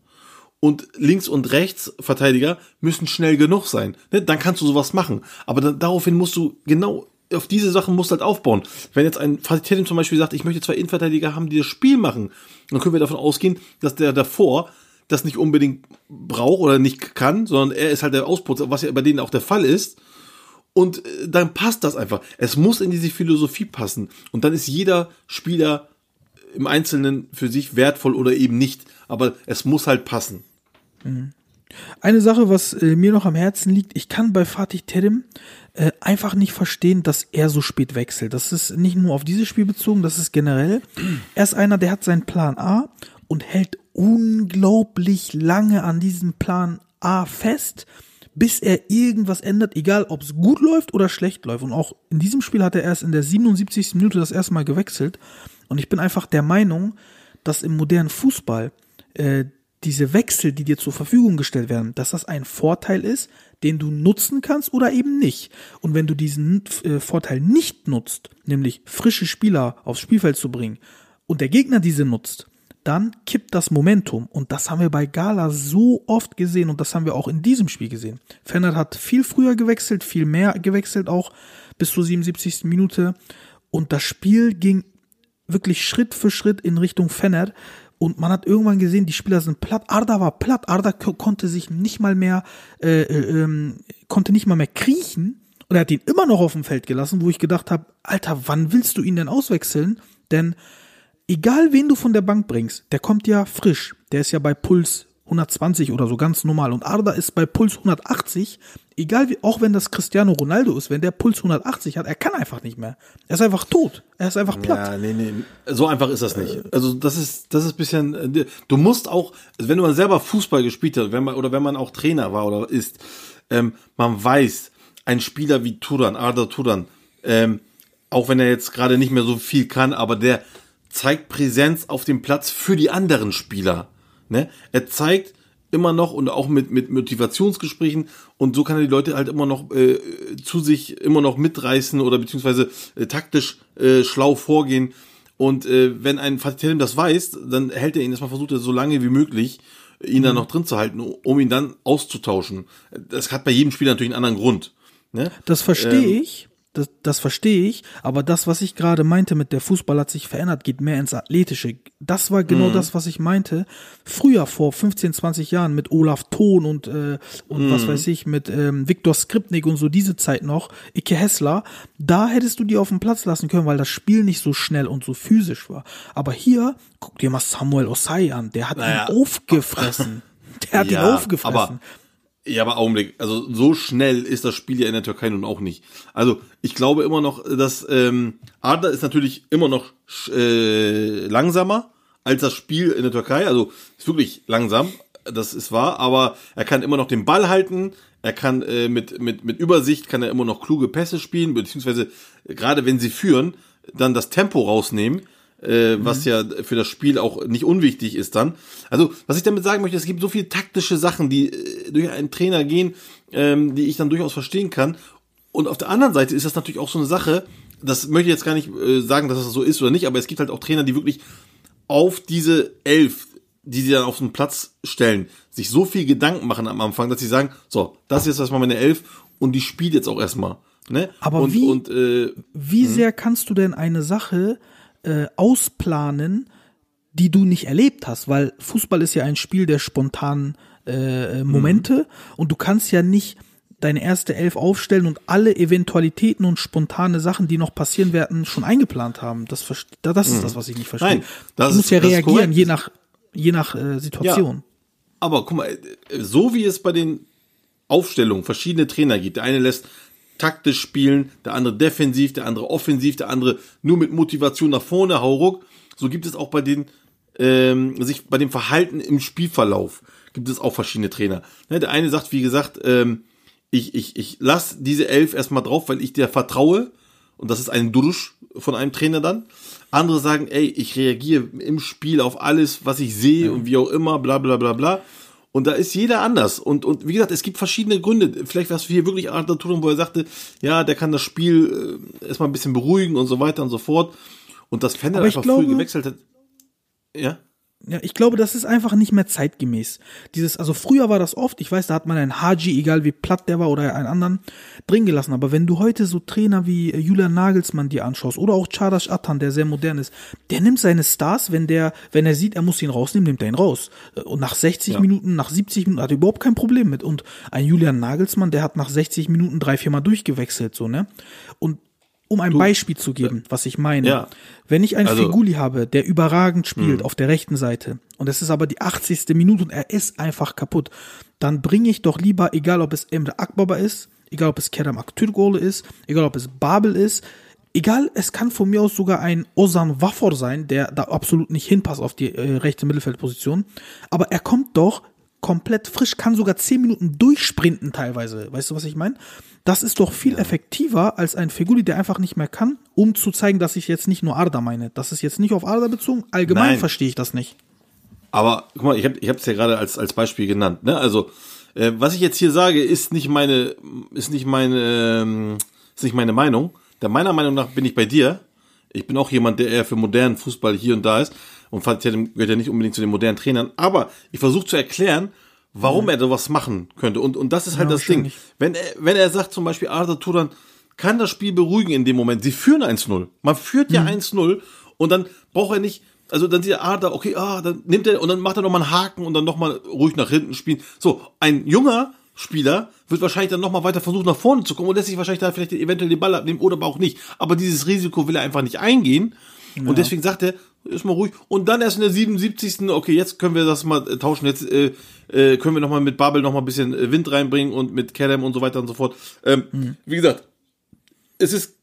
und links und rechts Verteidiger müssen schnell genug sein. Ne? Dann kannst du sowas machen. Aber dann, daraufhin musst du genau auf diese Sachen musst du halt aufbauen. Wenn jetzt ein Fatih zum Beispiel sagt, ich möchte zwei Innenverteidiger haben, die das Spiel machen, dann können wir davon ausgehen, dass der davor das nicht unbedingt braucht oder nicht kann, sondern er ist halt der Ausputzer, was ja bei denen auch der Fall ist. Und äh, dann passt das einfach. Es muss in diese Philosophie passen. Und dann ist jeder Spieler im Einzelnen für sich wertvoll oder eben nicht. Aber es muss halt passen. Eine Sache, was äh, mir noch am Herzen liegt, ich kann bei Fatih Terim äh, einfach nicht verstehen, dass er so spät wechselt. Das ist nicht nur auf dieses Spiel bezogen, das ist generell. Er ist einer, der hat seinen Plan A und hält unglaublich lange an diesem Plan A fest, bis er irgendwas ändert, egal ob es gut läuft oder schlecht läuft. Und auch in diesem Spiel hat er erst in der 77. Minute das erste Mal gewechselt. Und ich bin einfach der Meinung, dass im modernen Fußball äh, diese Wechsel, die dir zur Verfügung gestellt werden, dass das ein Vorteil ist, den du nutzen kannst oder eben nicht. Und wenn du diesen äh, Vorteil nicht nutzt, nämlich frische Spieler aufs Spielfeld zu bringen, und der Gegner diese nutzt, dann kippt das Momentum. Und das haben wir bei Gala so oft gesehen und das haben wir auch in diesem Spiel gesehen. Fennert hat viel früher gewechselt, viel mehr gewechselt, auch bis zur 77. Minute. Und das Spiel ging wirklich Schritt für Schritt in Richtung Fennert. Und man hat irgendwann gesehen, die Spieler sind platt. Arda war platt. Arda ko- konnte sich nicht mal mehr, äh, äh, ähm, konnte nicht mal mehr kriechen. Und er hat ihn immer noch auf dem Feld gelassen, wo ich gedacht habe, Alter, wann willst du ihn denn auswechseln? Denn egal wen du von der Bank bringst, der kommt ja frisch. Der ist ja bei Puls 120 oder so ganz normal. Und Arda ist bei Puls 180. Egal wie, auch wenn das Cristiano Ronaldo ist, wenn der Puls 180 hat, er kann einfach nicht mehr. Er ist einfach tot. Er ist einfach platt. Ja, nee, nee. So einfach ist das nicht. Also das ist, das ist bisschen. äh, Du musst auch, also wenn du mal selber Fußball gespielt hast, wenn man oder wenn man auch Trainer war oder ist, ähm, man weiß, ein Spieler wie Turan, Arda Turan, ähm, auch wenn er jetzt gerade nicht mehr so viel kann, aber der zeigt Präsenz auf dem Platz für die anderen Spieler. Ne? Er zeigt immer noch und auch mit, mit Motivationsgesprächen und so kann er die Leute halt immer noch äh, zu sich immer noch mitreißen oder beziehungsweise äh, taktisch äh, schlau vorgehen. Und äh, wenn ein Fatih das weiß, dann hält er ihn erstmal versucht, er so lange wie möglich ihn dann noch drin zu halten, um ihn dann auszutauschen. Das hat bei jedem Spieler natürlich einen anderen Grund. Ne? Das verstehe Ähm, ich. Das, das verstehe ich, aber das, was ich gerade meinte mit der Fußball hat sich verändert, geht mehr ins Athletische. Das war genau das, was ich meinte. Früher, vor 15, 20 Jahren mit Olaf Thon und, äh, und was weiß ich, mit ähm, Viktor Skripnik und so diese Zeit noch, Ike Hessler, da hättest du die auf den Platz lassen können, weil das Spiel nicht so schnell und so physisch war. Aber hier, guck dir mal Samuel Osai an, der hat Naja. ihn aufgefressen. Der hat ihn aufgefressen. Ja, aber Augenblick. Also so schnell ist das Spiel ja in der Türkei nun auch nicht. Also ich glaube immer noch, dass ähm, Adler ist natürlich immer noch äh, langsamer als das Spiel in der Türkei. Also ist wirklich langsam, das ist wahr. Aber er kann immer noch den Ball halten. Er kann äh, mit mit mit Übersicht kann er immer noch kluge Pässe spielen, beziehungsweise gerade wenn sie führen, dann das Tempo rausnehmen äh, was ja für das Spiel auch nicht unwichtig ist dann. Also, was ich damit sagen möchte, es gibt so viele taktische Sachen, die äh, durch einen Trainer gehen, ähm, die ich dann durchaus verstehen kann. Und auf der anderen Seite ist das natürlich auch so eine Sache, das möchte ich jetzt gar nicht äh, sagen, dass das so ist oder nicht, aber es gibt halt auch Trainer, die wirklich auf diese Elf, die sie dann auf den Platz stellen, sich so viel Gedanken machen am Anfang, dass sie sagen, so, das ist jetzt erstmal meine Elf und die spielt jetzt auch erstmal. Ne? Aber und, wie- und äh, Wie sehr kannst du denn eine Sache äh, ausplanen, die du nicht erlebt hast? Weil Fußball ist ja ein Spiel der spontanen äh, Momente und du kannst ja nicht deine erste Elf aufstellen und alle Eventualitäten und spontane Sachen, die noch passieren werden, schon eingeplant haben. Das, das ist das, was ich nicht verstehe. Nein, das du musst ist- ja reagieren, je nach, je nach äh, Situation. Aber guck mal, äh, so wie es bei den Aufstellungen verschiedene Trainer gibt, der eine lässt taktisch spielen, der andere defensiv, der andere offensiv, der andere nur mit Motivation nach vorne, hauruck, so gibt es auch bei den ähm, sich bei dem Verhalten im Spielverlauf gibt es auch verschiedene Trainer. Ne, der eine sagt, wie gesagt, ähm, ich, ich, ich lass diese Elf erstmal drauf, weil ich dir vertraue. Und das ist ein Durusch von einem Trainer dann. Andere sagen, ey, ich reagiere im Spiel auf alles, was ich sehe und wie auch immer, bla bla bla bla. Und da ist jeder anders. Und, und wie gesagt, es gibt verschiedene Gründe. Vielleicht war es hier wirklich Arthur Turan, wo er sagte, ja, der kann das Spiel äh, erstmal ein bisschen beruhigen und so weiter und so fort. Und das Fender einfach glaube- früh gewechselt hat. Ja? Ja, ich glaube, das ist einfach nicht mehr zeitgemäß. Dieses, also früher war das oft, ich weiß, da hat man einen Haji, egal wie platt der war oder einen anderen, drin gelassen. Aber wenn du heute so Trainer wie äh, Julian Nagelsmann dir anschaust oder auch Çağdaş Atan, der sehr modern ist, der nimmt seine Stars, wenn der, wenn er sieht, er muss ihn rausnehmen, nimmt er ihn raus. Und nach 60 Ja. Minuten, nach 70 Minuten hat er überhaupt kein Problem mit. Und ein Julian Nagelsmann, der hat nach 60 Minuten drei, vier Mal durchgewechselt, so, ne? Um ein Beispiel zu geben, was ich meine. Ja. Wenn ich einen Also- Figuli habe, der überragend spielt auf der rechten Seite und es ist aber die 80. Minute und er ist einfach kaputt, dann bringe ich doch lieber, egal ob es Emre Akbaba ist, egal ob es Kerem Aktürkoğlu ist, egal ob es Babel ist, egal, es kann von mir aus sogar ein Ozan Wafor sein, der da absolut nicht hinpasst auf die äh, rechte Mittelfeldposition, aber er kommt doch komplett frisch, kann sogar 10 Minuten durchsprinten teilweise. Weißt du, was ich meine? Das ist doch viel effektiver als ein Figuli, der einfach nicht mehr kann, um zu zeigen, dass ich jetzt nicht nur Arda meine. Das ist jetzt nicht auf Arda bezogen. Allgemein Nein. verstehe ich das nicht. Aber guck mal, ich habe ich es ja gerade als als Beispiel genannt. Ne? Also äh, was ich jetzt hier sage, ist nicht meine ist nicht meine ähm, ist nicht meine Meinung. Der meiner Meinung nach bin ich bei dir. Ich bin auch jemand, der eher für modernen Fußball hier und da ist und Fatih gehört ja nicht unbedingt zu den modernen Trainern. Aber ich versuche zu erklären, warum er sowas machen könnte. Und und das ist halt Ja, das Ding. Wenn er wenn er sagt zum Beispiel Arda Turan kann das Spiel beruhigen in dem Moment. Sie führen 1-0. Man führt ja 1-0 und dann braucht er nicht, also dann sieht er, ah, da, okay, ah, dann nimmt er und dann macht er nochmal einen Haken und dann nochmal ruhig nach hinten spielen. So, ein junger Spieler wird wahrscheinlich dann nochmal weiter versuchen, nach vorne zu kommen und lässt sich wahrscheinlich da vielleicht eventuell den Ball abnehmen oder aber auch nicht. Aber dieses Risiko will er einfach nicht eingehen. Und deswegen sagt er, ist mal ruhig. Und dann erst in der 77. Okay, jetzt können wir das mal äh, tauschen. Jetzt äh, äh, können wir nochmal mit Babel nochmal ein bisschen äh, Wind reinbringen und mit Kerem und so weiter und so fort. Ähm, Wie gesagt, es ist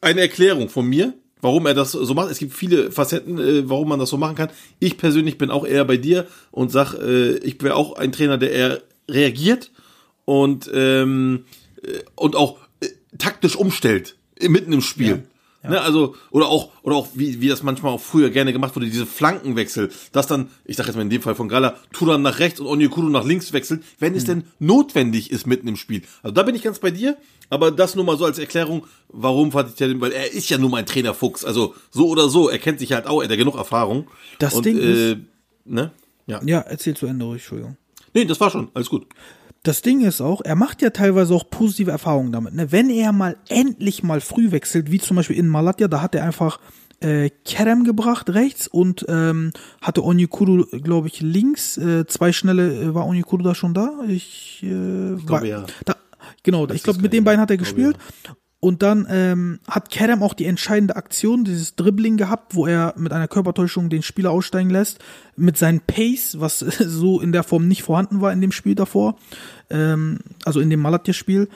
eine Erklärung von mir, warum er das so macht. Es gibt viele Facetten, äh, warum man das so machen kann. Ich persönlich bin auch eher bei dir und sag, äh, ich wäre auch ein Trainer, der eher reagiert und ähm, äh, und auch äh, taktisch umstellt mitten im Spiel. Ne, also oder auch oder auch wie wie das manchmal auch früher gerne gemacht wurde, diese Flankenwechsel, dass dann ich sag jetzt mal in dem Fall von Gala Turan nach rechts und Onyekuru nach links wechselt, wenn es denn notwendig ist mitten im Spiel. Also da bin ich ganz bei dir, aber das nur mal so als Erklärung, warum Fatih Terim, weil er ist ja nun mal ein Trainerfuchs, also so oder so, er kennt sich halt auch, er hat ja genug Erfahrung. Das und, Ding äh, ist- ne? Ja. Ja, erzähl zu Ende ruhig, Entschuldigung. Nee, das war schon, alles gut. Das Ding ist auch, er macht ja teilweise auch positive Erfahrungen damit. Ne? Wenn er mal endlich mal früh wechselt, wie zum Beispiel in Malatya, da hat er einfach äh, Kerem gebracht rechts und ähm, hatte Onyekuru, glaube ich, links. Äh, zwei schnelle, äh, war Onyekuru da schon da? Ich, äh, ich glaube, ja. Da, genau, Das ich glaube, mit den beiden hat er gespielt. Und dann ähm, hat Kerem auch die entscheidende Aktion, dieses Dribbling gehabt, wo er mit einer Körpertäuschung den Spieler aussteigen lässt, mit seinem Pace, was [LAUGHS] so in der Form nicht vorhanden war in dem Spiel davor, ähm, also in dem Malatya-Spiel,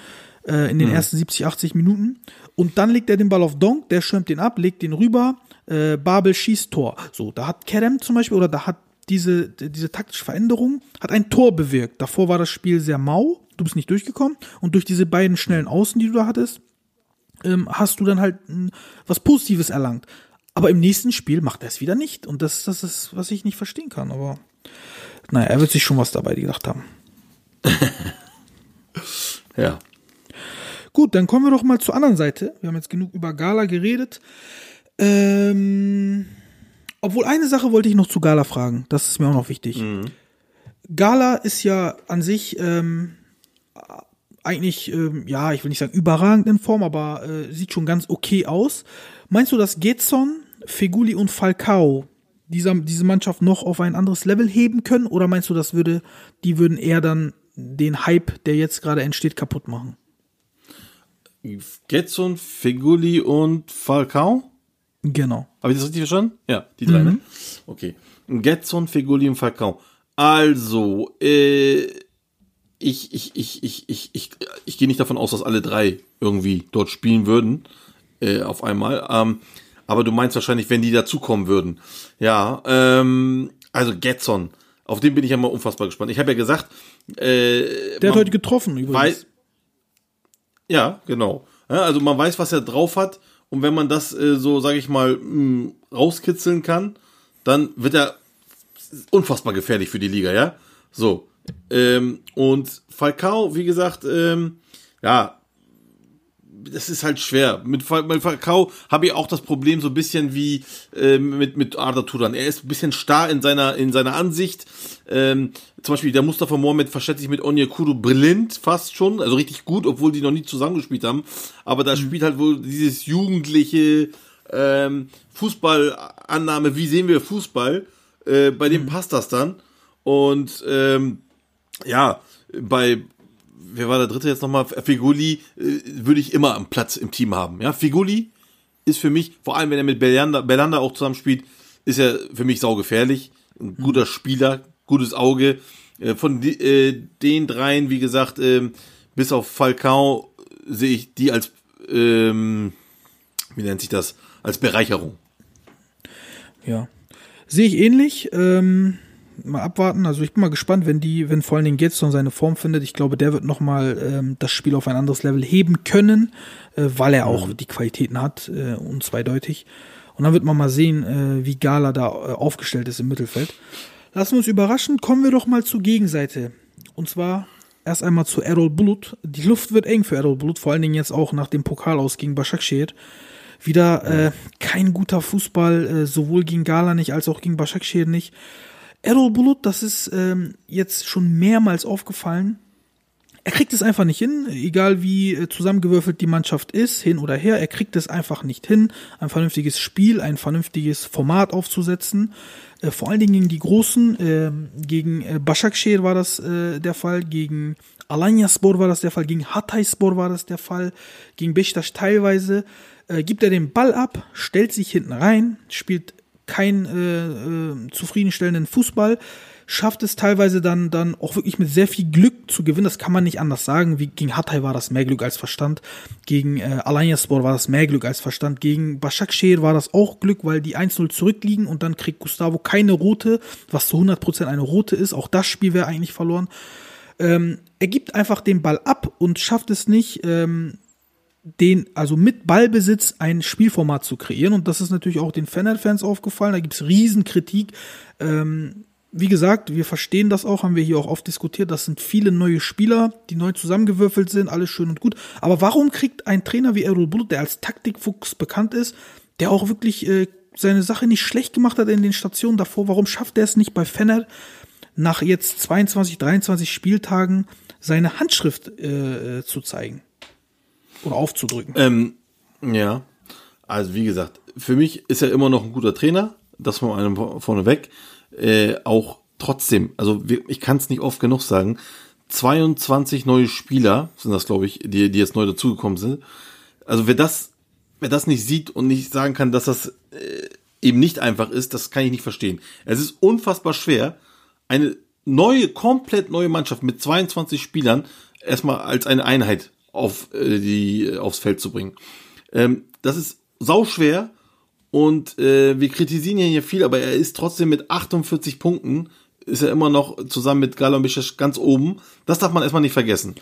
äh, in den ersten 70, 80 Minuten. Und dann legt er den Ball auf Donk, der schirmt den ab, legt den rüber, äh, Babel schießt Tor. So, da hat Kerem zum Beispiel, oder da hat diese, diese taktische Veränderung, hat ein Tor bewirkt. Davor war das Spiel sehr mau, du bist nicht durchgekommen. Und durch diese beiden schnellen Außen, die du da hattest, ähm, hast du dann halt mh, was Positives erlangt. Aber im nächsten Spiel macht er es wieder nicht. Und das, das ist, was ich nicht verstehen kann. Aber naja, er wird sich schon was dabei gedacht haben. [LAUGHS] Ja. Gut, dann kommen wir doch mal zur anderen Seite. Wir haben jetzt genug über Gala geredet. Ähm, obwohl eine Sache wollte ich noch zu Gala fragen. Das ist mir auch noch wichtig. Gala ist ja an sich ähm, eigentlich, ähm, ja, ich will nicht sagen überragend in Form, aber äh, sieht schon ganz okay aus. Meinst du, dass Getson, Feguli und Falcao dieser, diese Mannschaft noch auf ein anderes Level heben können? Oder meinst du, das würde, die würden eher dann den Hype, der jetzt gerade entsteht, kaputt machen? Getson, Feguli und Falcao? Genau. Habe ich das richtig verstanden? Ja, die drei, ne? Okay. Getson, Feguli und Falcao. Also, äh, ich, ich, ich, ich, ich, ich, ich gehe nicht davon aus, dass alle drei irgendwie dort spielen würden, äh, auf einmal. Ähm, aber du meinst wahrscheinlich, wenn die dazukommen würden. Ja, ähm, also Getson, auf den bin ich ja mal unfassbar gespannt. Ich habe ja gesagt, äh, Der hat heute getroffen übrigens. weiß, ja, genau. Ja, also man weiß, was er drauf hat und wenn man das äh, so, sage ich mal, mh, rauskitzeln kann, dann wird er unfassbar gefährlich für die Liga, ja. So ähm, und Falcao, wie gesagt, ähm, ja, das ist halt schwer. Mit, Fal- mit Falcao habe ich auch das Problem so ein bisschen wie ähm, mit mit Arda Turan. Er ist ein bisschen starr in seiner in seiner Ansicht. Ähm, zum Beispiel der Mustafa Mohamed verschätzt sich mit Onyekuru blind fast schon, also richtig gut, obwohl die noch nie zusammengespielt haben. Aber da spielt halt wohl dieses jugendliche ähm, Fußballannahme. Wie sehen wir Fußball? Äh, bei dem passt das dann. Und ähm, ja, bei wer war der dritte jetzt nochmal? Figuli äh, würde ich immer am Platz im Team haben. Ja, Figuli ist für mich, vor allem wenn er mit Belanda, Belanda auch zusammenspielt, ist er für mich saugefährlich. Ein guter Spieler, gutes Auge. Äh, von die, äh, den dreien, wie gesagt, ähm, bis auf Falcao sehe ich die als, ähm, wie nennt sich das, als Bereicherung. Ja. Sehe ich ähnlich. Ähm, mal abwarten. Also ich bin mal gespannt, wenn die, wenn vor allen Dingen Getson seine Form findet. Ich glaube, der wird nochmal ähm, das Spiel auf ein anderes Level heben können, äh, weil er auch die Qualitäten hat, äh, unzweideutig. Und dann wird man mal sehen, äh, wie Gala da äh, aufgestellt ist im Mittelfeld. Lassen wir uns überraschen. Kommen wir doch mal zur Gegenseite. Und zwar erst einmal zu Errol Bulut. Die Luft wird eng für Errol Bulut, vor allen Dingen jetzt auch nach dem Pokal aus gegen Başakşehir. Wieder äh, kein guter Fußball, äh, sowohl gegen Gala nicht als auch gegen Başakşehir nicht. Errol Bulut, das ist ähm, jetzt schon mehrmals aufgefallen. Er kriegt es einfach nicht hin, egal wie äh, zusammengewürfelt die Mannschaft ist, hin oder her. Er kriegt es einfach nicht hin, ein vernünftiges Spiel, ein vernünftiges Format aufzusetzen. Äh, vor allen Dingen gegen die Großen, äh, gegen äh, Başakşehir war das äh, der Fall, gegen Alanyaspor war das der Fall, gegen Hatayspor war das der Fall, gegen Beşiktaş teilweise. Gibt er den Ball ab, stellt sich hinten rein, spielt keinen äh, äh, zufriedenstellenden Fußball, schafft es teilweise dann, dann auch wirklich mit sehr viel Glück zu gewinnen. Das kann man nicht anders sagen. Wie gegen Hatay war das mehr Glück als Verstand. Gegen äh, Alanyaspor war das mehr Glück als Verstand. Gegen Başakşehir war das auch Glück, weil die 1-0 zurückliegen und dann kriegt Gustavo keine rote, was zu 100% eine rote ist. Auch das Spiel wäre eigentlich verloren. Ähm, er gibt einfach den Ball ab und schafft es nicht, ähm, den, also mit Ballbesitz ein Spielformat zu kreieren. Und das ist natürlich auch den Fener-Fans aufgefallen. Da gibt's Riesenkritik. Ähm, wie gesagt, wir verstehen das auch, haben wir hier auch oft diskutiert. Das sind viele neue Spieler, die neu zusammengewürfelt sind, alles schön und gut. Aber warum kriegt ein Trainer wie Errol Bulut, der als Taktikfuchs bekannt ist, der auch wirklich äh, seine Sache nicht schlecht gemacht hat in den Stationen davor, warum schafft er es nicht bei Fener nach jetzt 22, 23 Spieltagen seine Handschrift äh, zu zeigen oder aufzudrücken. Ähm, ja, also wie gesagt, für mich ist er immer noch ein guter Trainer, das von einem vorneweg. Äh, auch trotzdem, also ich kann es nicht oft genug sagen, 22 neue Spieler sind das, glaube ich, die, die jetzt neu dazugekommen sind. Also wer das, wer das nicht sieht und nicht sagen kann, dass das äh, eben nicht einfach ist, das kann ich nicht verstehen. Es ist unfassbar schwer, eine neue, komplett neue Mannschaft mit 22 Spielern erstmal als eine Einheit auf äh, die aufs Feld zu bringen. Ähm, das ist sau schwer und äh, wir kritisieren ihn hier viel, aber er ist trotzdem mit 48 Punkten ist er immer noch zusammen mit Gala und Bischers ganz oben. Das darf man erstmal nicht vergessen.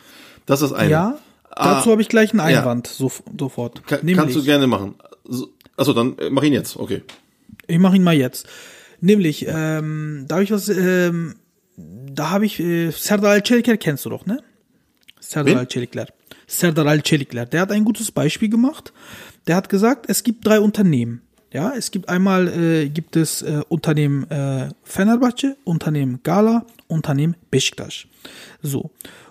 Das ist eine. Ja, dazu ah, habe ich gleich einen Einwand ja. so, sofort. Ka Nämlich, kannst du gerne machen. So, achso, dann äh, mach ihn jetzt. Okay. Ich mache ihn mal jetzt. Nämlich, ähm, da habe ich was, ähm, da habe ich, äh, Serdar Al-Çelikler kennst du doch, ne? Serdar Al-Çelikler. Serdar Al-Çelikler. Der hat ein gutes Beispiel gemacht. Der hat gesagt, es gibt drei Unternehmen. Ja, es gibt einmal äh, gibt es äh, Unternehmen äh, Fenerbahce, Unternehmen Gala, Unternehmen Beşiktaş. So.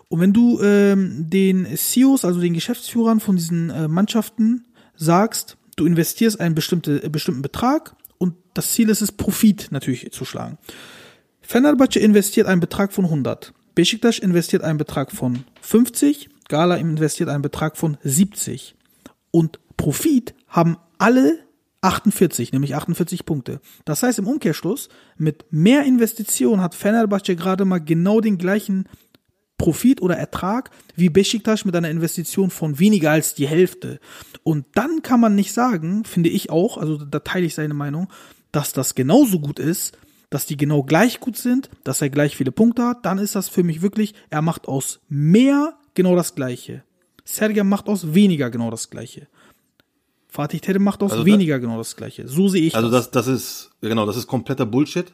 Und wenn du ähm, den CEOs, also den Geschäftsführern von diesen äh, Mannschaften sagst, du investierst einen bestimmte, äh, bestimmten Betrag und das Ziel ist es, Profit natürlich zu schlagen. Fenerbahce investiert einen Betrag von 100. Beşiktaş investiert einen Betrag von 50. Gala investiert einen Betrag von 70. Und Profit haben alle 48, nämlich 48 Punkte. Das heißt im Umkehrschluss, mit mehr Investition hat Fenerbahce gerade mal genau den gleichen Profit oder Ertrag wie Besiktas mit einer Investition von weniger als die Hälfte. Und dann kann man nicht sagen, finde ich auch, also da teile ich seine Meinung, dass das genauso gut ist, dass die genau gleich gut sind, dass er gleich viele Punkte hat, dann ist das für mich wirklich, er macht aus mehr genau das Gleiche. Sergej macht aus weniger genau das Gleiche. Fatih Terim macht aus also weniger da, genau das Gleiche. So sehe ich also das. Also das, das ist, genau, das ist kompletter Bullshit.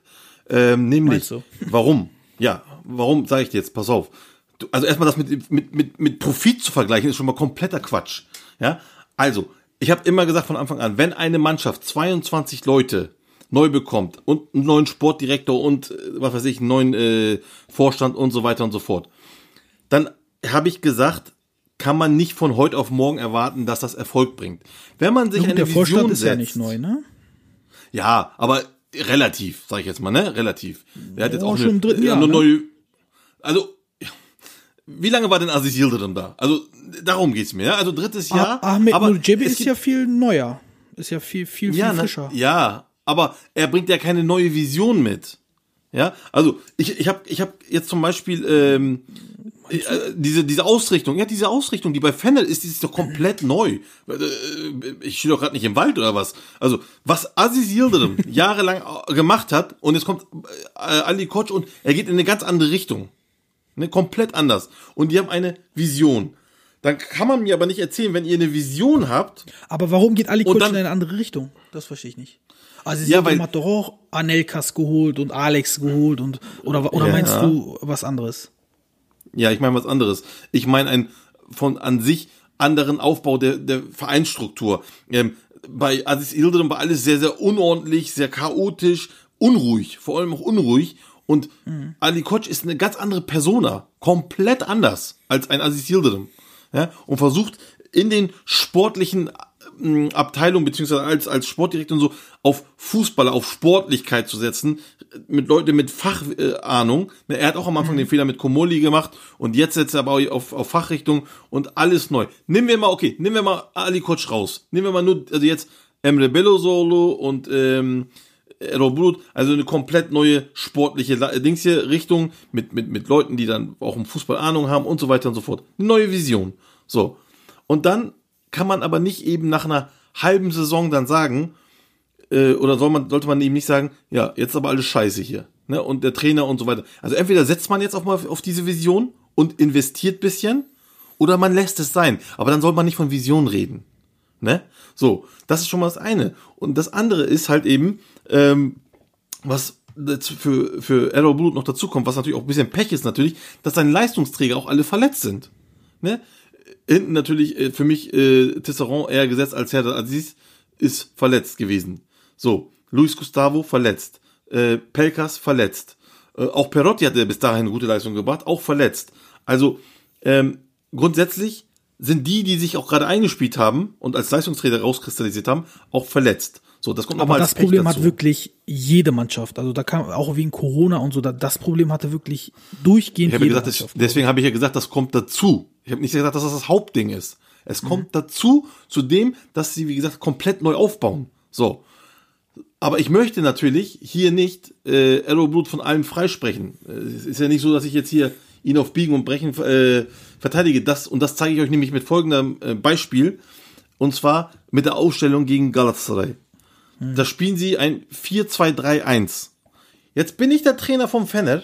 Ähm, nämlich, [LAUGHS] warum? Ja, warum sage ich dir jetzt, pass auf. Du, also erstmal das mit, mit, mit, mit Profit zu vergleichen, ist schon mal kompletter Quatsch. Ja, also, ich habe immer gesagt von Anfang an, wenn eine Mannschaft 22 Leute neu bekommt und einen neuen Sportdirektor und äh, was weiß ich, einen neuen äh, Vorstand und so weiter und so fort, dann habe ich gesagt, kann man nicht von heute auf morgen erwarten, dass das Erfolg bringt. Wenn man sich ja, eine der Vision Vorstand ist setzt, ja nicht neu, ne? Ja, aber relativ, sage ich jetzt mal, ne? Relativ. Der hat jetzt auch schon eine, im dritten Jahr, eine ne? neue. Also wie lange war denn Aziz Yildirim da? Also darum geht's mir. Ja? Also drittes Jahr. Ah, Ahmed aber Nujebi ist ja viel neuer. Ist ja viel viel viel ja, frischer. Na, ja, aber er bringt ja keine neue Vision mit. Ja, also ich ich habe ich hab jetzt zum Beispiel ähm, äh, diese, diese Ausrichtung, ja, diese Ausrichtung, die bei Fennel ist, die ist doch komplett neu. Äh, ich stehe doch gerade nicht im Wald oder was. Also, was Aziz Yildirim [LAUGHS] jahrelang äh, gemacht hat und jetzt kommt Ali Koch und er geht in eine ganz andere Richtung. Ne, komplett anders. Und die haben eine Vision. Dann kann man mir aber nicht erzählen, wenn ihr eine Vision habt. Aber warum geht Ali Koch in eine andere Richtung? Das verstehe ich nicht. Also ja, weil, hat doch auch Anelkas geholt und Alex geholt und oder oder ja, meinst du was anderes? Ja, ich meine was anderes. Ich meine ein von an sich anderen Aufbau der, der Vereinsstruktur. Ähm, bei Aziz Yildirim war alles sehr, sehr unordentlich, sehr chaotisch, unruhig, vor allem auch unruhig. Und mhm. Ali Koch ist eine ganz andere Persona, komplett anders als ein Aziz Yildirim. Ja, und versucht in den sportlichen Abteilung beziehungsweise als als Sportdirektor und so auf Fußballer, auf Sportlichkeit zu setzen, mit Leuten mit Fachahnung. Äh, er hat auch am Anfang mhm. den Fehler mit Komoli gemacht und jetzt setzt er aber auf, auf Fachrichtung und alles neu. Nehmen wir mal, okay, nehmen wir mal Ali Koch raus. Nehmen wir mal nur, also jetzt Emre Bello Solo und ähm, Errol also eine komplett neue sportliche Dings hier, Richtung mit, mit, mit Leuten, die dann auch um Fußball Ahnung haben und so weiter und so fort. Eine neue Vision. So. Und dann kann man aber nicht eben nach einer halben Saison dann sagen, äh, oder soll man, sollte man eben nicht sagen, ja, jetzt aber alles scheiße hier. Ne? Und der Trainer und so weiter. Also entweder setzt man jetzt auch mal auf diese Vision und investiert bisschen, oder man lässt es sein. Aber dann soll man nicht von Vision reden. Ne? So, das ist schon mal das eine. Und das andere ist halt eben, ähm, was für, für Arrow Blut noch dazu kommt, was natürlich auch ein bisschen Pech ist natürlich, dass seine Leistungsträger auch alle verletzt sind. Ne? Hinten natürlich äh, für mich äh, Tisserand eher gesetzt als Herr Aziz ist verletzt gewesen. So, Luis Gustavo verletzt, äh, Pelkas verletzt, Äh, auch Perotti hatte bis dahin gute Leistung gebracht, auch verletzt. Also ähm, grundsätzlich sind die, die sich auch gerade eingespielt haben und als Leistungsträger rauskristallisiert haben, auch verletzt. So, das kommt Aber das Problem hat wirklich jede Mannschaft. Also da kam auch wegen Corona und so, da, das Problem hatte wirklich durchgehend Ich jede gesagt, Mannschaft. deswegen habe ich ja gesagt, das kommt dazu. Ich habe nicht gesagt, dass das das Hauptding ist. Es kommt dazu, zu dem, dass sie, wie gesagt, komplett neu aufbauen. So. Aber ich möchte natürlich hier nicht äh, Arrow Blut von allem freisprechen. Äh, Es ist ja nicht so, dass ich jetzt hier ihn auf Biegen und Brechen äh, verteidige. Das, und das zeige ich euch nämlich mit folgendem äh, Beispiel. Und zwar mit der Aufstellung gegen Galatasaray. Da spielen sie ein 4-2-3-1. Jetzt bin ich der Trainer vom Fener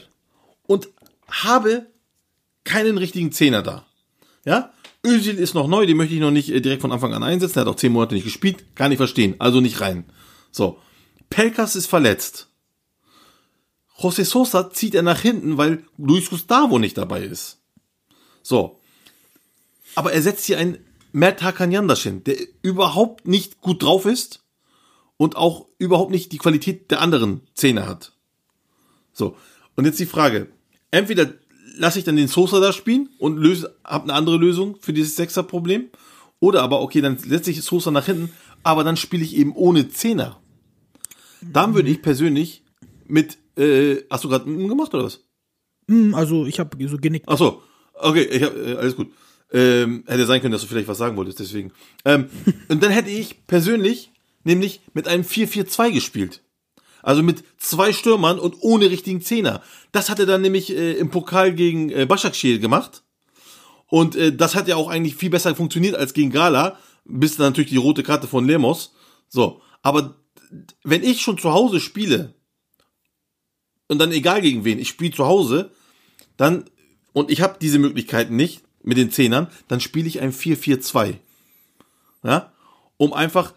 und habe keinen richtigen Zehner da. Ja? Özil ist noch neu, den möchte ich noch nicht äh, direkt von Anfang an einsetzen. Der hat auch zehn Monate nicht gespielt. Kann ich verstehen. Also nicht rein. So. Pelkas ist verletzt. José Sosa zieht er nach hinten, weil Luis Gustavo nicht dabei ist. So. Aber er setzt hier einen Mert Hakan Yandash hin, der überhaupt nicht gut drauf ist und auch überhaupt nicht die Qualität der anderen Zähne hat. So. Und jetzt die Frage. Entweder lasse ich dann den Sosa da spielen und löse, habe eine andere Lösung für dieses Sechser-Problem. Oder aber, okay, dann setze ich Sosa nach hinten, aber dann spiele ich eben ohne Zehner. Dann würde ich persönlich mit, äh, hast du gerade gemacht oder was? Hm, Also ich habe so genickt. Ach so, okay, ich hab, äh, alles gut. Ähm, hätte sein können, dass du vielleicht was sagen wolltest, deswegen. Ähm, [LAUGHS] und dann hätte ich persönlich nämlich mit einem 4-4-2 gespielt. Also mit zwei Stürmern und ohne richtigen Zehner. Das hat er dann nämlich äh, im Pokal gegen äh, Başakşehir gemacht. Und äh, das hat ja auch eigentlich viel besser funktioniert als gegen Gala, bis dann natürlich die rote Karte von Lemos. So, aber wenn ich schon zu Hause spiele und dann egal gegen wen, ich spiele zu Hause, dann und ich habe diese Möglichkeiten nicht mit den Zehnern, dann spiele ich ein 4-4-2. Ja? Um einfach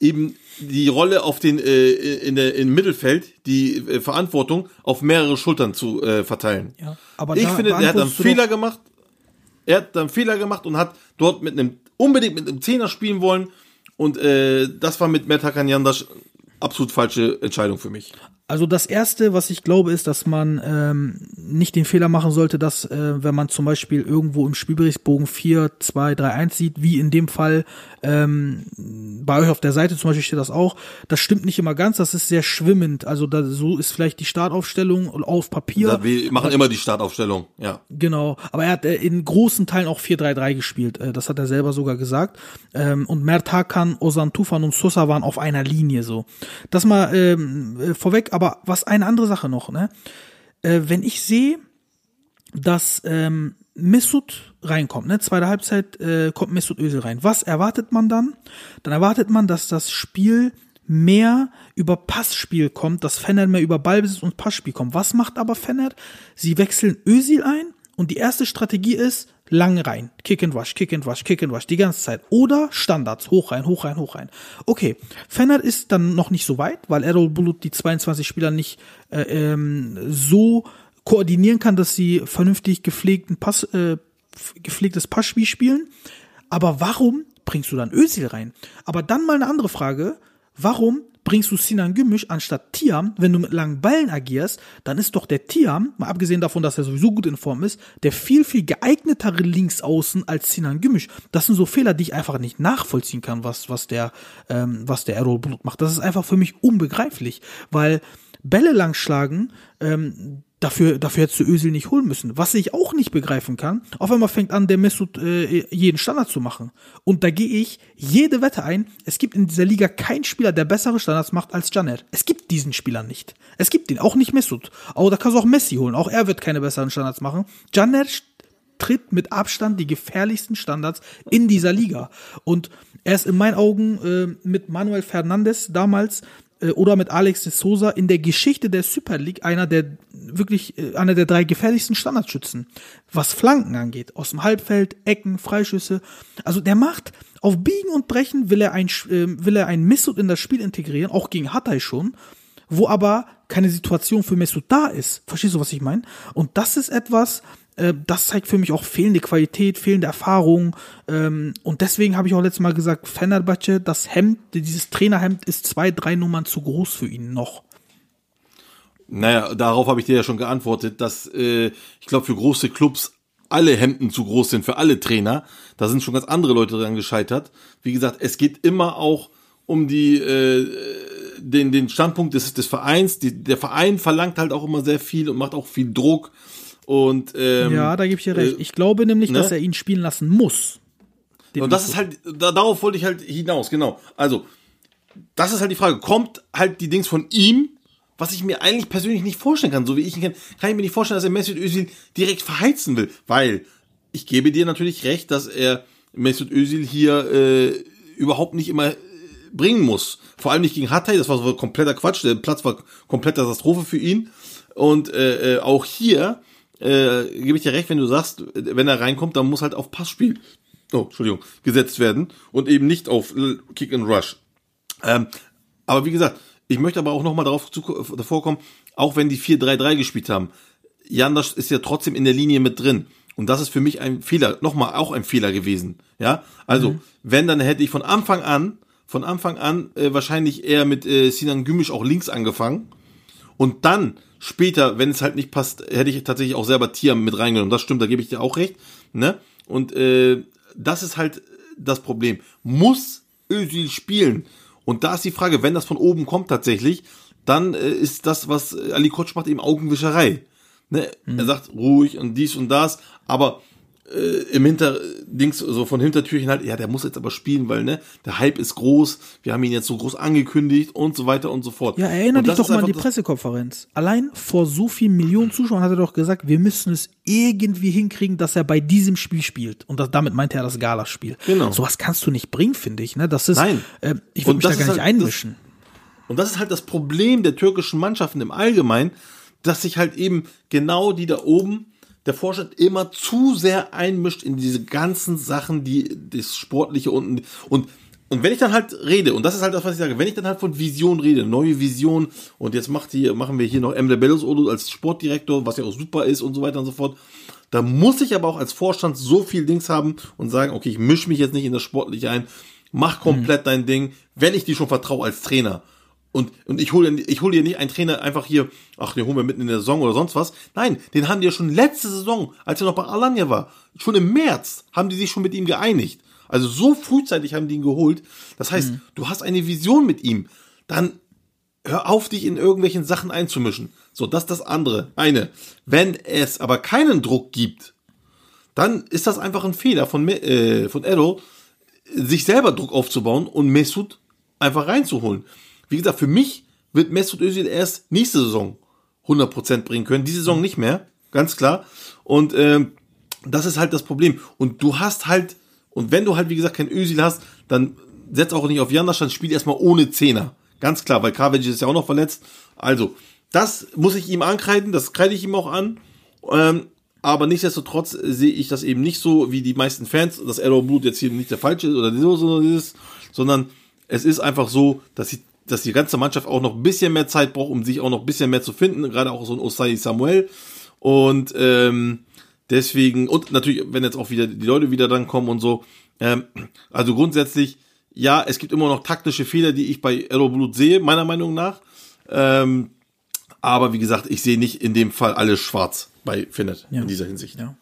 eben die Rolle auf den äh, in der im Mittelfeld, die äh, Verantwortung auf mehrere Schultern zu äh, verteilen. Ja, aber ich finde, er hat einen Fehler gemacht. Er hat einen Fehler gemacht und hat dort mit einem unbedingt mit einem Zehner spielen wollen und äh, das war mit Metakan Yandash absolut falsche Entscheidung für mich. Also das erste, was ich glaube, ist, dass man ähm, nicht den Fehler machen sollte, dass äh, wenn man zum Beispiel irgendwo im Spielberichtsbogen 4, 2, 3, 1 sieht, wie in dem Fall ähm, bei euch auf der Seite zum Beispiel steht das auch, das stimmt nicht immer ganz, das ist sehr schwimmend. Also da, so ist vielleicht die Startaufstellung auf Papier. Da, wir machen immer die Startaufstellung, ja. Genau, aber er hat äh, in großen Teilen auch 4-3-3 gespielt, äh, das hat er selber sogar gesagt. Ähm, und Mert Hakan, Ozan Tufan und Sosa waren auf einer Linie so. Das mal ähm, äh, vorweg, aber was eine andere Sache noch, ne? Äh, wenn ich sehe, dass ähm, Mesut reinkommt, ne? Zweite Halbzeit äh, kommt Mesut Özil rein. Was erwartet man dann? Dann erwartet man, dass das Spiel mehr über Passspiel kommt, dass Fener mehr über Ballbesitz und Passspiel kommt. Was macht aber Fener? Sie wechseln Özil ein und die erste Strategie ist lang rein, Kick and Wash, Kick and Wash, Kick and Wash die ganze Zeit oder Standards, hoch rein, hoch rein, hoch rein. Okay, Fener ist dann noch nicht so weit, weil Errol Bulut die 22 Spieler nicht äh, ähm, so koordinieren kann, dass sie vernünftig gepflegten Pass, äh, gepflegtes Passspiel spielen. Aber warum bringst du dann Özil rein? Aber dann mal eine andere Frage. Warum bringst du Sinan Gümüş anstatt Tiam? Wenn du mit langen Ballen agierst, dann ist doch der Tiam, mal abgesehen davon, dass er sowieso gut in Form ist, der viel, viel geeignetere Linksaußen als Sinan Gümüş. Das sind so Fehler, die ich einfach nicht nachvollziehen kann, was, was der, ähm, was der Errol Bulut macht. Das ist einfach für mich unbegreiflich, weil Bälle langschlagen, ähm, dafür, dafür hättest du Özil nicht holen müssen. Was ich auch nicht begreifen kann, auf einmal fängt an, der Mesut äh, jeden Standard zu machen. Und da gehe ich jede Wette ein, es gibt in dieser Liga keinen Spieler, der bessere Standards macht als Janer. Es gibt diesen Spieler nicht. Es gibt ihn, auch nicht Mesut. Aber da kannst du auch Messi holen, auch er wird keine besseren Standards machen. Janer tritt mit Abstand die gefährlichsten Standards in dieser Liga. Und er ist in meinen Augen äh, mit Manuel Fernandes damals äh, oder mit Alex de Souza in der Geschichte der Super League einer der wirklich äh, einer der drei gefährlichsten Standardschützen, was Flanken angeht, aus dem Halbfeld, Ecken, Freischüsse. Also der macht auf Biegen und Brechen will er ein äh, will er ein Missut in das Spiel integrieren, auch gegen Hatay schon, wo aber keine Situation für Mesut da ist. Verstehst du, was ich meine? Und das ist etwas, äh, das zeigt für mich auch fehlende Qualität, fehlende Erfahrung. Ähm, und deswegen habe ich auch letztes Mal gesagt, Fenerbahce, das Hemd, dieses Trainerhemd ist zwei, drei Nummern zu groß für ihn noch. Naja, darauf habe ich dir ja schon geantwortet, dass äh, ich glaube, für große Clubs alle Hemden zu groß sind, für alle Trainer. Da sind schon ganz andere Leute dran gescheitert. Wie gesagt, es geht immer auch um die äh, den, den Standpunkt des, des Vereins. Die, der Verein verlangt halt auch immer sehr viel und macht auch viel Druck. Und ähm, ja, da gebe ich dir recht. äh, Ich glaube nämlich, ne? dass er ihn spielen lassen muss. Und das ist halt, da, darauf wollte ich halt hinaus, genau. Also, das ist halt die Frage. Kommt halt die Dings von ihm, was ich mir eigentlich persönlich nicht vorstellen kann, so wie ich ihn kenne, kann ich mir nicht vorstellen, dass er Mesut Özil direkt verheizen will. Weil, ich gebe dir natürlich recht, dass er Mesut Özil hier äh, überhaupt nicht immer äh, bringen muss. Vor allem nicht gegen Hatay, das war so kompletter Quatsch, der Platz war komplett Katastrophe für ihn. Und äh, äh, auch hier äh, gebe ich dir recht, wenn du sagst, wenn er reinkommt, dann muss halt auf Passspiel, oh, Entschuldigung, gesetzt werden und eben nicht auf Kick and Rush. Ähm, aber wie gesagt, ich möchte aber auch nochmal darauf zu, davor kommen, auch wenn die 4-3-3 gespielt haben, Jandas ist ja trotzdem in der Linie mit drin. Und das ist für mich ein Fehler, nochmal auch ein Fehler gewesen. Ja, also, wenn, dann hätte ich von Anfang an, von Anfang an äh, wahrscheinlich eher mit äh, Sinan Gümüş auch links angefangen. Und dann später, wenn es halt nicht passt, hätte ich tatsächlich auch selber Tiam mit reingenommen. Das stimmt, da gebe ich dir auch recht. Ne? Und äh, das ist halt das Problem. Muss Özil spielen? Und da ist die Frage, wenn das von oben kommt tatsächlich, dann äh, ist das, was Ali Koç macht, eben Augenwischerei. Ne? Er sagt ruhig und dies und das, aber äh, im Hinterdings, so von Hintertürchen halt, ja, der muss jetzt aber spielen, weil, ne, der Hype ist groß, wir haben ihn jetzt so groß angekündigt und so weiter und so fort. Ja, erinnere dich das doch mal an die das- Pressekonferenz. Allein vor so vielen Millionen Zuschauern hat er doch gesagt, wir müssen es irgendwie hinkriegen, dass er bei diesem Spiel spielt. Und das, damit meinte er das Galaspiel. Genau. Sowas kannst du nicht bringen, finde ich. Ne? Das ist, Nein. Äh, ich würde mich da das gar nicht halt das- einmischen. Und das ist halt das Problem der türkischen Mannschaften im Allgemeinen, dass sich halt eben genau die da oben, der Vorstand immer zu sehr einmischt in diese ganzen Sachen, die das Sportliche und, und, und wenn ich dann halt rede, und das ist halt das, was ich sage, wenn ich dann halt von Vision rede, neue Vision, und jetzt macht hier, machen wir hier noch Emre Bellows als Sportdirektor, was ja auch super ist und so weiter und so fort, da muss ich aber auch als Vorstand so viel Dings haben und sagen, okay, ich mische mich jetzt nicht in das Sportliche ein, mach komplett dein Ding, wenn ich dir schon vertraue als Trainer. Und, und ich hole ich hol dir nicht einen Trainer einfach hier, ach, den holen wir mitten in der Saison oder sonst was. Nein, den haben die ja schon letzte Saison, als er noch bei Alanya war, schon im März, haben die sich schon mit ihm geeinigt. Also so frühzeitig haben die ihn geholt. Das heißt, du hast eine Vision mit ihm. Dann hör auf, dich in irgendwelchen Sachen einzumischen. So, das ist das andere. Eine. Wenn es aber keinen Druck gibt, dann ist das einfach ein Fehler von, äh, von Errol, sich selber Druck aufzubauen und Mesut einfach reinzuholen. Wie gesagt, für mich wird Mesut Özil erst nächste Saison 100% bringen können. Diese Saison nicht mehr, ganz klar. Und ähm, das ist halt das Problem. Und du hast halt, und wenn du halt, wie gesagt, kein Özil hast, dann setz auch nicht auf Jandas, dann spiel erstmal ohne Zehner. Ganz klar, weil Kravic ist ja auch noch verletzt. Also, das muss ich ihm ankreiden, das kreide ich ihm auch an. Ähm, aber nichtsdestotrotz sehe ich das eben nicht so wie die meisten Fans, dass Arrow Blut jetzt hier nicht der falsche ist oder so, sondern es ist einfach so, dass die, dass die ganze Mannschaft auch noch ein bisschen mehr Zeit braucht, um sich auch noch ein bisschen mehr zu finden, gerade auch so ein Osai Samuel. Und ähm, deswegen, und natürlich, wenn jetzt auch wieder die Leute wieder dann kommen und so, ähm, also grundsätzlich, ja, es gibt immer noch taktische Fehler, die ich bei Blut sehe, meiner Meinung nach. Ähm, aber wie gesagt, ich sehe nicht in dem Fall alles schwarz bei Finnet Ja. in dieser Hinsicht. Ja.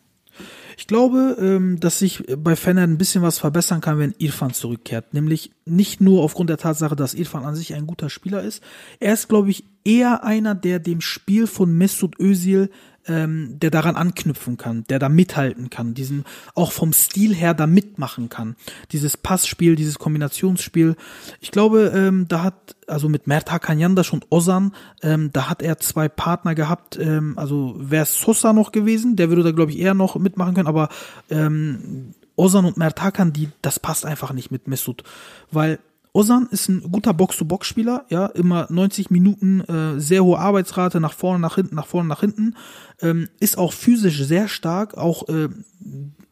Ich glaube, ähm, dass sich bei Fennert ein bisschen was verbessern kann, wenn Irfan zurückkehrt. Nämlich nicht nur aufgrund der Tatsache, dass Irfan an sich ein guter Spieler ist. Er ist, glaube ich, eher einer, der dem Spiel von Mesut Özil, ähm, der daran anknüpfen kann, der da mithalten kann, diesen auch vom Stil her da mitmachen kann. Dieses Passspiel, dieses Kombinationsspiel. Ich glaube, ähm, da hat, also mit Mert Hakan Yandash und Ozan, ähm, da hat er zwei Partner gehabt, ähm, also wäre Sosa noch gewesen, der würde da, glaube ich, eher noch mitmachen können, aber ähm, Ozan und Mert Hakan, die, das passt einfach nicht mit Mesut, weil Ozan ist ein guter Box-to-Box-Spieler, ja, immer 90 Minuten, äh, sehr hohe Arbeitsrate, nach vorne, nach hinten, nach vorne, nach hinten, ähm, ist auch physisch sehr stark, auch äh,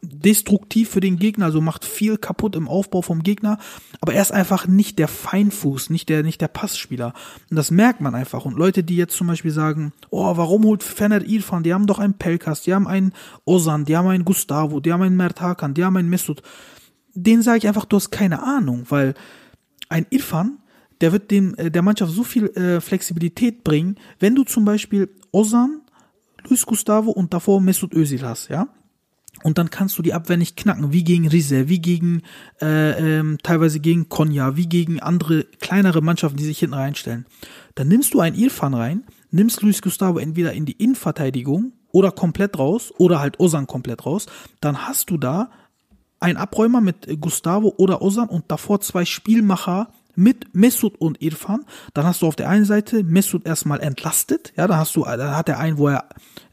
destruktiv für den Gegner, also macht viel kaputt im Aufbau vom Gegner, aber er ist einfach nicht der Feinfuß, nicht der, nicht der Passspieler. Und das merkt man einfach. Und Leute, die jetzt zum Beispiel sagen, oh, warum holt Fener Irfan? Die haben doch einen Pelkas, die haben einen Ozan, die haben einen Gustavo, die haben einen Mert Hakan, die haben einen Mesut. Den sage ich einfach, du hast keine Ahnung, weil ein Irfan, der wird dem, äh, der Mannschaft so viel äh, Flexibilität bringen, wenn du zum Beispiel Ozan, Luis Gustavo und davor Mesut Özil hast, ja? Und dann kannst du die Abwehr nicht knacken, wie gegen Rize, wie gegen äh, ähm, teilweise gegen Konya, wie gegen andere kleinere Mannschaften, die sich hinten reinstellen. Dann nimmst du einen Irfan rein, nimmst Luis Gustavo entweder in die Innenverteidigung oder komplett raus oder halt Osan komplett raus. Dann hast du da einen Abräumer mit Gustavo oder Osan und davor zwei Spielmacher mit Mesut und Irfan. Dann hast du auf der einen Seite Mesut erstmal entlastet. Ja, dann hast du, dann hat er einen, wo er,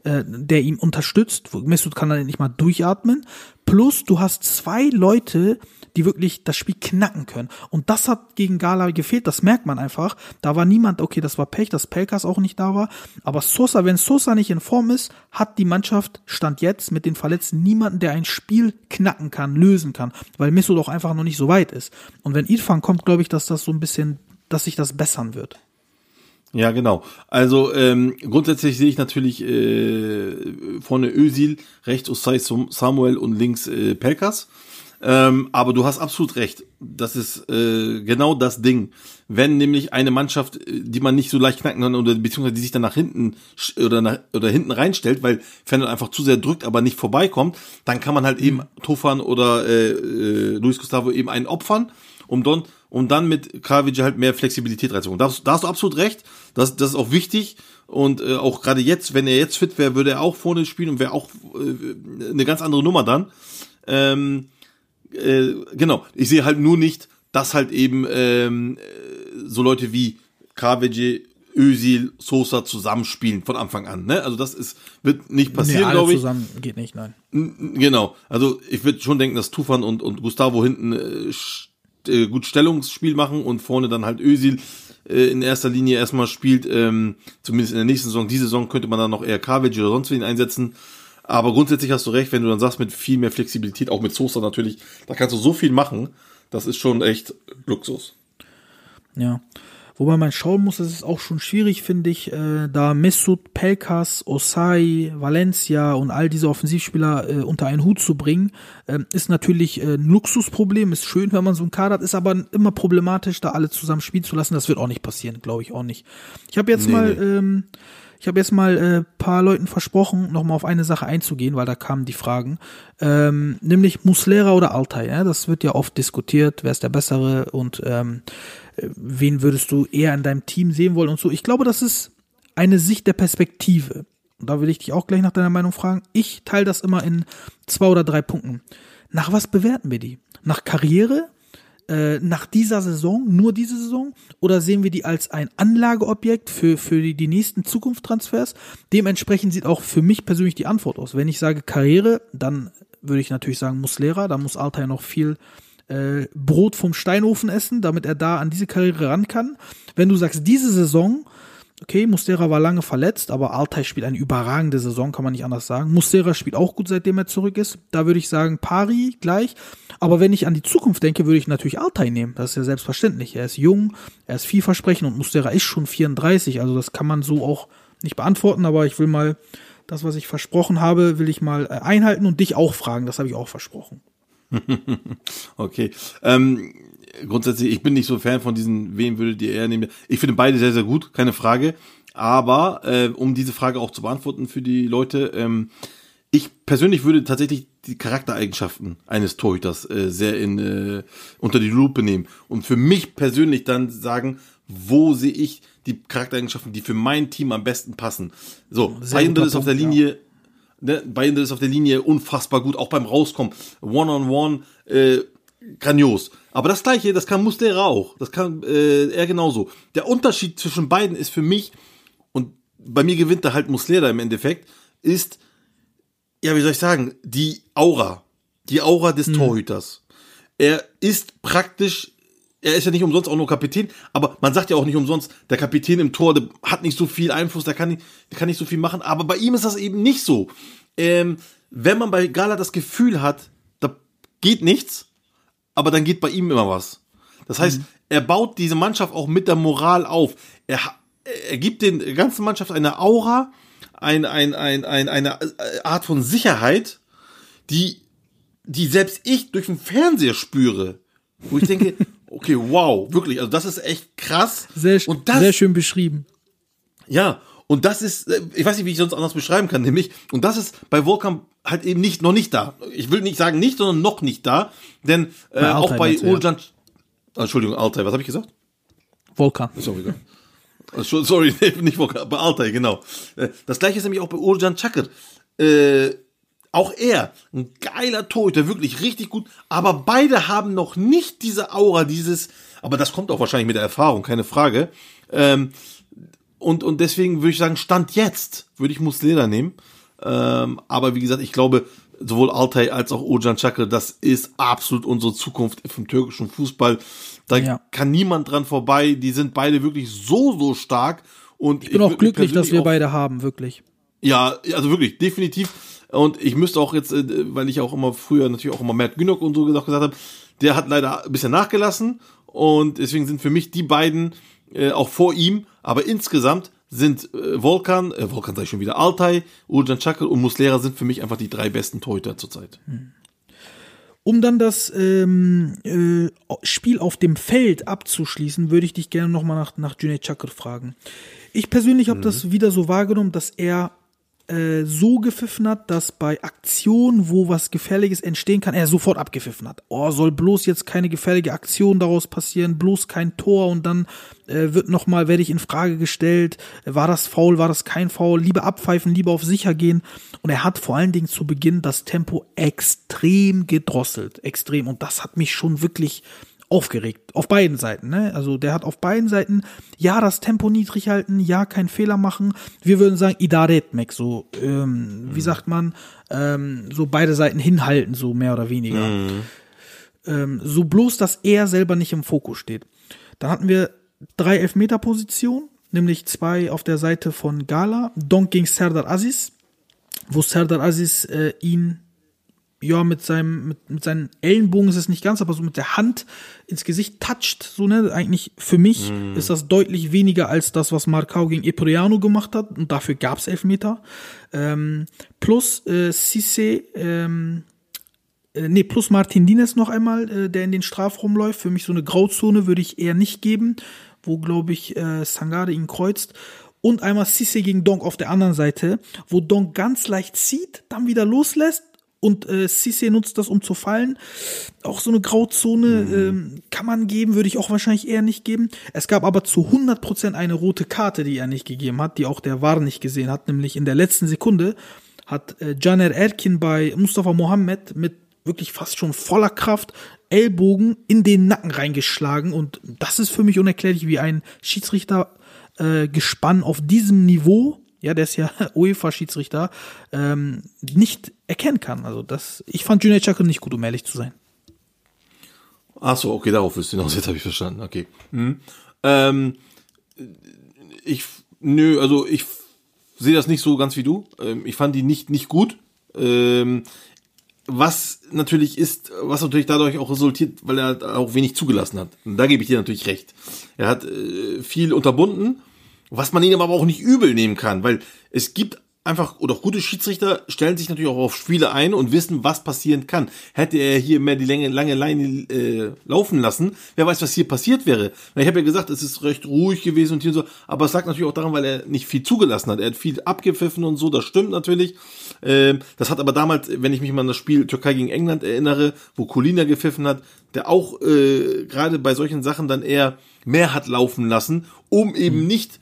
äh, der ihm unterstützt. Mesut kann dann nicht mal durchatmen. Plus du hast zwei Leute, die wirklich das Spiel knacken können. Und das hat gegen Gala gefehlt, das merkt man einfach. Da war niemand, okay, das war Pech, dass Pelkas auch nicht da war. Aber Sosa, wenn Sosa nicht in Form ist, hat die Mannschaft, stand jetzt mit den Verletzten, niemanden, der ein Spiel knacken kann, lösen kann. Weil Misso doch einfach noch nicht so weit ist. Und wenn Irfan kommt, glaube ich, dass das so ein bisschen, dass sich das bessern wird. Ja, genau. Also ähm, grundsätzlich sehe ich natürlich äh, vorne Ösil, rechts Osai Samuel und links äh, Pelkas. Ähm, aber du hast absolut recht. Das ist äh, genau das Ding. Wenn nämlich eine Mannschaft, äh, die man nicht so leicht knacken kann oder beziehungsweise die sich dann nach hinten oder nach, oder hinten reinstellt, weil Fennel einfach zu sehr drückt, aber nicht vorbeikommt, dann kann man halt eben Tofan oder äh, äh, Luis Gustavo eben einen opfern, um dann um dann mit Kravic halt mehr Flexibilität reinzuholen. Da, da hast du absolut recht. Das, das ist auch wichtig. Und äh, auch gerade jetzt, wenn er jetzt fit wäre, würde er auch vorne spielen und wäre auch äh, eine ganz andere Nummer dann. Ähm, äh, genau, ich sehe halt nur nicht, dass halt eben ähm, so Leute wie KWG, Özil, Sosa zusammenspielen von Anfang an. Ne? Also das ist wird nicht passieren, nee, glaube ich. zusammen geht nicht, nein. Genau. Also ich würde schon denken, dass Tufan und und Gustavo hinten äh, äh, gut Stellungsspiel machen und vorne dann halt Özil äh, in erster Linie erstmal spielt. Ähm, zumindest in der nächsten Saison. Diese Saison könnte man dann noch eher KWG oder sonst wen einsetzen. Aber grundsätzlich hast du recht, wenn du dann sagst, mit viel mehr Flexibilität, auch mit Sosa natürlich, da kannst du so viel machen. Das ist schon echt Luxus. Ja. Wobei man schauen muss, es ist auch schon schwierig, finde ich, äh, da Mesut, Pelkas, Osai, Valencia und all diese Offensivspieler äh, unter einen Hut zu bringen, äh, ist natürlich äh, ein Luxusproblem. Ist schön, wenn man so einen Kader hat, ist aber immer problematisch, da alle zusammen spielen zu lassen. Das wird auch nicht passieren, glaube ich auch nicht. Ich habe jetzt nee, mal nee. Ähm, ich habe jetzt mal äh, paar Leuten versprochen, nochmal auf eine Sache einzugehen, weil da kamen die Fragen. Ähm, nämlich Muslera oder Altai. Ja? Das wird ja oft diskutiert, wer ist der Bessere und ähm, äh, wen würdest du eher in deinem Team sehen wollen und so. Ich glaube, das ist eine Sicht der Perspektive. Und da will ich dich auch gleich nach deiner Meinung fragen. Ich teile das immer in zwei oder drei Punkten. Nach was bewerten wir die? Nach Karriere, äh, nach dieser Saison, nur diese Saison, oder sehen wir die als ein Anlageobjekt für, für die, die nächsten Zukunftstransfers? Dementsprechend sieht auch für mich persönlich die Antwort aus. Wenn ich sage Karriere, dann würde ich natürlich sagen Muslera, da muss Altai noch viel äh, Brot vom Steinofen essen, damit er da an diese Karriere ran kann. Wenn du sagst, diese Saison, Okay, Mustera war lange verletzt, aber Altai spielt eine überragende Saison, kann man nicht anders sagen. Mustera spielt auch gut, seitdem er zurück ist. Da würde ich sagen, Pari gleich. Aber wenn ich an die Zukunft denke, würde ich natürlich Altai nehmen. Das ist ja selbstverständlich. Er ist jung, er ist vielversprechend und Mustera ist schon 34. Also das kann man so auch nicht beantworten, aber ich will mal das, was ich versprochen habe, will ich mal äh, einhalten und dich auch fragen. Das habe ich auch versprochen. [LAUGHS] okay. Ähm, grundsätzlich, ich bin nicht so Fan von diesen, wen würdet ihr eher nehmen? Ich finde beide sehr, sehr gut, keine Frage. Aber äh, um diese Frage auch zu beantworten für die Leute, ähm, ich persönlich würde tatsächlich die Charaktereigenschaften eines Torhüters äh, sehr in, äh, unter die Lupe nehmen und für mich persönlich dann sagen, wo sehe ich die Charaktereigenschaften, die für mein Team am besten passen. So, Bayern ist auf der Linie, ja. Ne, Bayern ist auf der Linie unfassbar gut, auch beim Rauskommen, One-on-One, -on -one, äh, grandios. Aber das gleiche, das kann Mustera auch. Das kann äh, er genauso. Der Unterschied zwischen beiden ist für mich, und bei mir gewinnt da halt Muslera im Endeffekt, ist, ja, wie soll ich sagen, die Aura. Die Aura des hm. Torhüters. Er ist praktisch, er ist ja nicht umsonst auch nur Kapitän, aber man sagt ja auch nicht umsonst, der Kapitän im Tor, der hat nicht so viel Einfluss, der kann nicht, der kann nicht so viel machen, aber bei ihm ist das eben nicht so. Ähm, wenn man bei Gala das Gefühl hat, da geht nichts, aber dann geht bei ihm immer was. Das heißt, mhm. er baut diese Mannschaft auch mit der Moral auf. Er, er gibt den ganzen Mannschaft eine Aura, ein, ein, ein, ein, eine Art von Sicherheit, die, die selbst ich durch den Fernseher spüre. Wo ich denke, [LAUGHS] okay, wow, wirklich, also das ist echt krass. Sehr, und das, sehr schön beschrieben. Ja, und das ist, äh, ich weiß nicht, wie ich sonst anders beschreiben kann, nämlich, und das ist bei Volkan halt eben nicht, noch nicht da. Ich will nicht sagen nicht, sondern noch nicht da, denn äh, Bei auch bei du, ja. Uljan, Entschuldigung, Altai, was habe ich gesagt? Volkan. Sorry, Sorry, [LAUGHS] nicht Volkan, bei Altai, genau. Äh, Das gleiche ist nämlich auch bei Urjan Çakır. Äh, auch er, ein geiler Torhüter, wirklich richtig gut, aber beide haben noch nicht diese Aura, dieses, aber das kommt auch wahrscheinlich mit der Erfahrung, keine Frage. Ähm, und, und deswegen würde ich sagen, Stand jetzt würde ich Muslera nehmen. Ähm, aber wie gesagt, ich glaube, sowohl Altay als auch Ojan Çakır, das ist absolut unsere Zukunft vom türkischen Fußball. Da Ja. kann niemand dran vorbei. Die sind beide wirklich so, so stark. Und Ich bin auch glücklich, dass wir beide haben, wirklich. Ja, also wirklich, definitiv. Und ich müsste auch jetzt, äh, weil ich auch immer früher natürlich auch immer Matt Günok und so gesagt, gesagt habe, der hat leider ein bisschen nachgelassen. Und deswegen sind für mich die beiden äh, auch vor ihm. Aber insgesamt sind äh, Volkan, äh, Volkan sag ich schon wieder, Altay, Urjan Çakır und Muslera sind für mich einfach die drei besten Torhüter zurzeit. Um dann das ähm, äh, Spiel auf dem Feld abzuschließen, würde ich dich gerne nochmal nach, nach Cüneyt Çakır fragen. Ich persönlich habe das wieder so wahrgenommen, dass er äh, so gepfiffen hat, dass bei Aktionen, wo was Gefährliches entstehen kann, er sofort abgepfiffen hat. Oh, soll bloß jetzt keine gefährliche Aktion daraus passieren, bloß kein Tor und dann äh, wird nochmal, werde ich in Frage gestellt, war das faul, war das kein Foul, lieber abpfeifen, lieber auf sicher gehen. Und er hat vor allen Dingen zu Beginn das Tempo extrem gedrosselt, extrem. Und das hat mich schon wirklich aufgeregt. Auf beiden Seiten, ne? Also der hat auf beiden Seiten, ja, das Tempo niedrig halten, ja, keinen Fehler machen. Wir würden sagen, Idaret Mac, so, ähm, wie sagt man, ähm, so beide Seiten hinhalten, so mehr oder weniger. Ähm, so bloß, dass er selber nicht im Fokus steht. Dann hatten wir drei Elfmeter-Positionen, nämlich zwei auf der Seite von Gala, Donk gegen Serdar Aziz, wo Serdar Aziz äh, ihn ja, mit seinem, mit, mit seinen Ellenbogen ist es nicht ganz, aber so mit der Hand ins Gesicht toucht, so, ne, eigentlich für mich ist das deutlich weniger als das, was Marcao gegen Epriano gemacht hat und dafür gab's Elfmeter. Ähm, plus, äh, Cisse, ähm, äh, nee, plus Martin Dines noch einmal, äh, der in den Strafraum läuft. Für mich so eine Grauzone würde ich eher nicht geben, wo, glaube ich, äh, Sangare ihn kreuzt. Und einmal Cisse gegen Donk auf der anderen Seite, wo Donk ganz leicht zieht, dann wieder loslässt und äh, Cisse nutzt das, um zu fallen. Auch so eine Grauzone ähm, kann man geben, würde ich auch wahrscheinlich eher nicht geben. Es gab aber zu 100% eine rote Karte, die er nicht gegeben hat, die auch der VAR nicht gesehen hat, nämlich in der letzten Sekunde hat äh, Caner Erkin bei Mustafa Mohammed mit wirklich fast schon voller Kraft Ellbogen in den Nacken reingeschlagen und das ist für mich unerklärlich, wie ein Schiedsrichter äh, Gespann auf diesem Niveau, ja, der ist ja [LAUGHS] UEFA-Schiedsrichter, ähm, nicht erkennen kann. Also das, ich fand Cüneyt Çakır nicht gut, um ehrlich zu sein. Ach so, okay, darauf ist hinaus, [LAUGHS] jetzt habe ich verstanden, okay. Hm. Ähm, ich, nö, also ich sehe das nicht so ganz wie du. Ähm, ich fand die nicht, nicht gut. Ähm, was natürlich ist, was natürlich dadurch auch resultiert, weil er halt auch wenig zugelassen hat. Und da gebe ich dir natürlich recht. Er hat äh, viel unterbunden, was man ihm aber auch nicht übel nehmen kann, weil es gibt einfach, oder auch gute Schiedsrichter stellen sich natürlich auch auf Spiele ein und wissen, was passieren kann. Hätte er hier mehr die lange, lange Leine äh, laufen lassen, wer weiß, was hier passiert wäre. Ich habe ja gesagt, es ist recht ruhig gewesen und hier so, aber es lag natürlich auch daran, weil er nicht viel zugelassen hat. Er hat viel abgepfiffen und so, das stimmt natürlich. Ähm, das hat aber damals, wenn ich mich mal an das Spiel Türkei gegen England erinnere, wo Colina gepfiffen hat, der auch äh, gerade bei solchen Sachen dann eher mehr hat laufen lassen, um eben nicht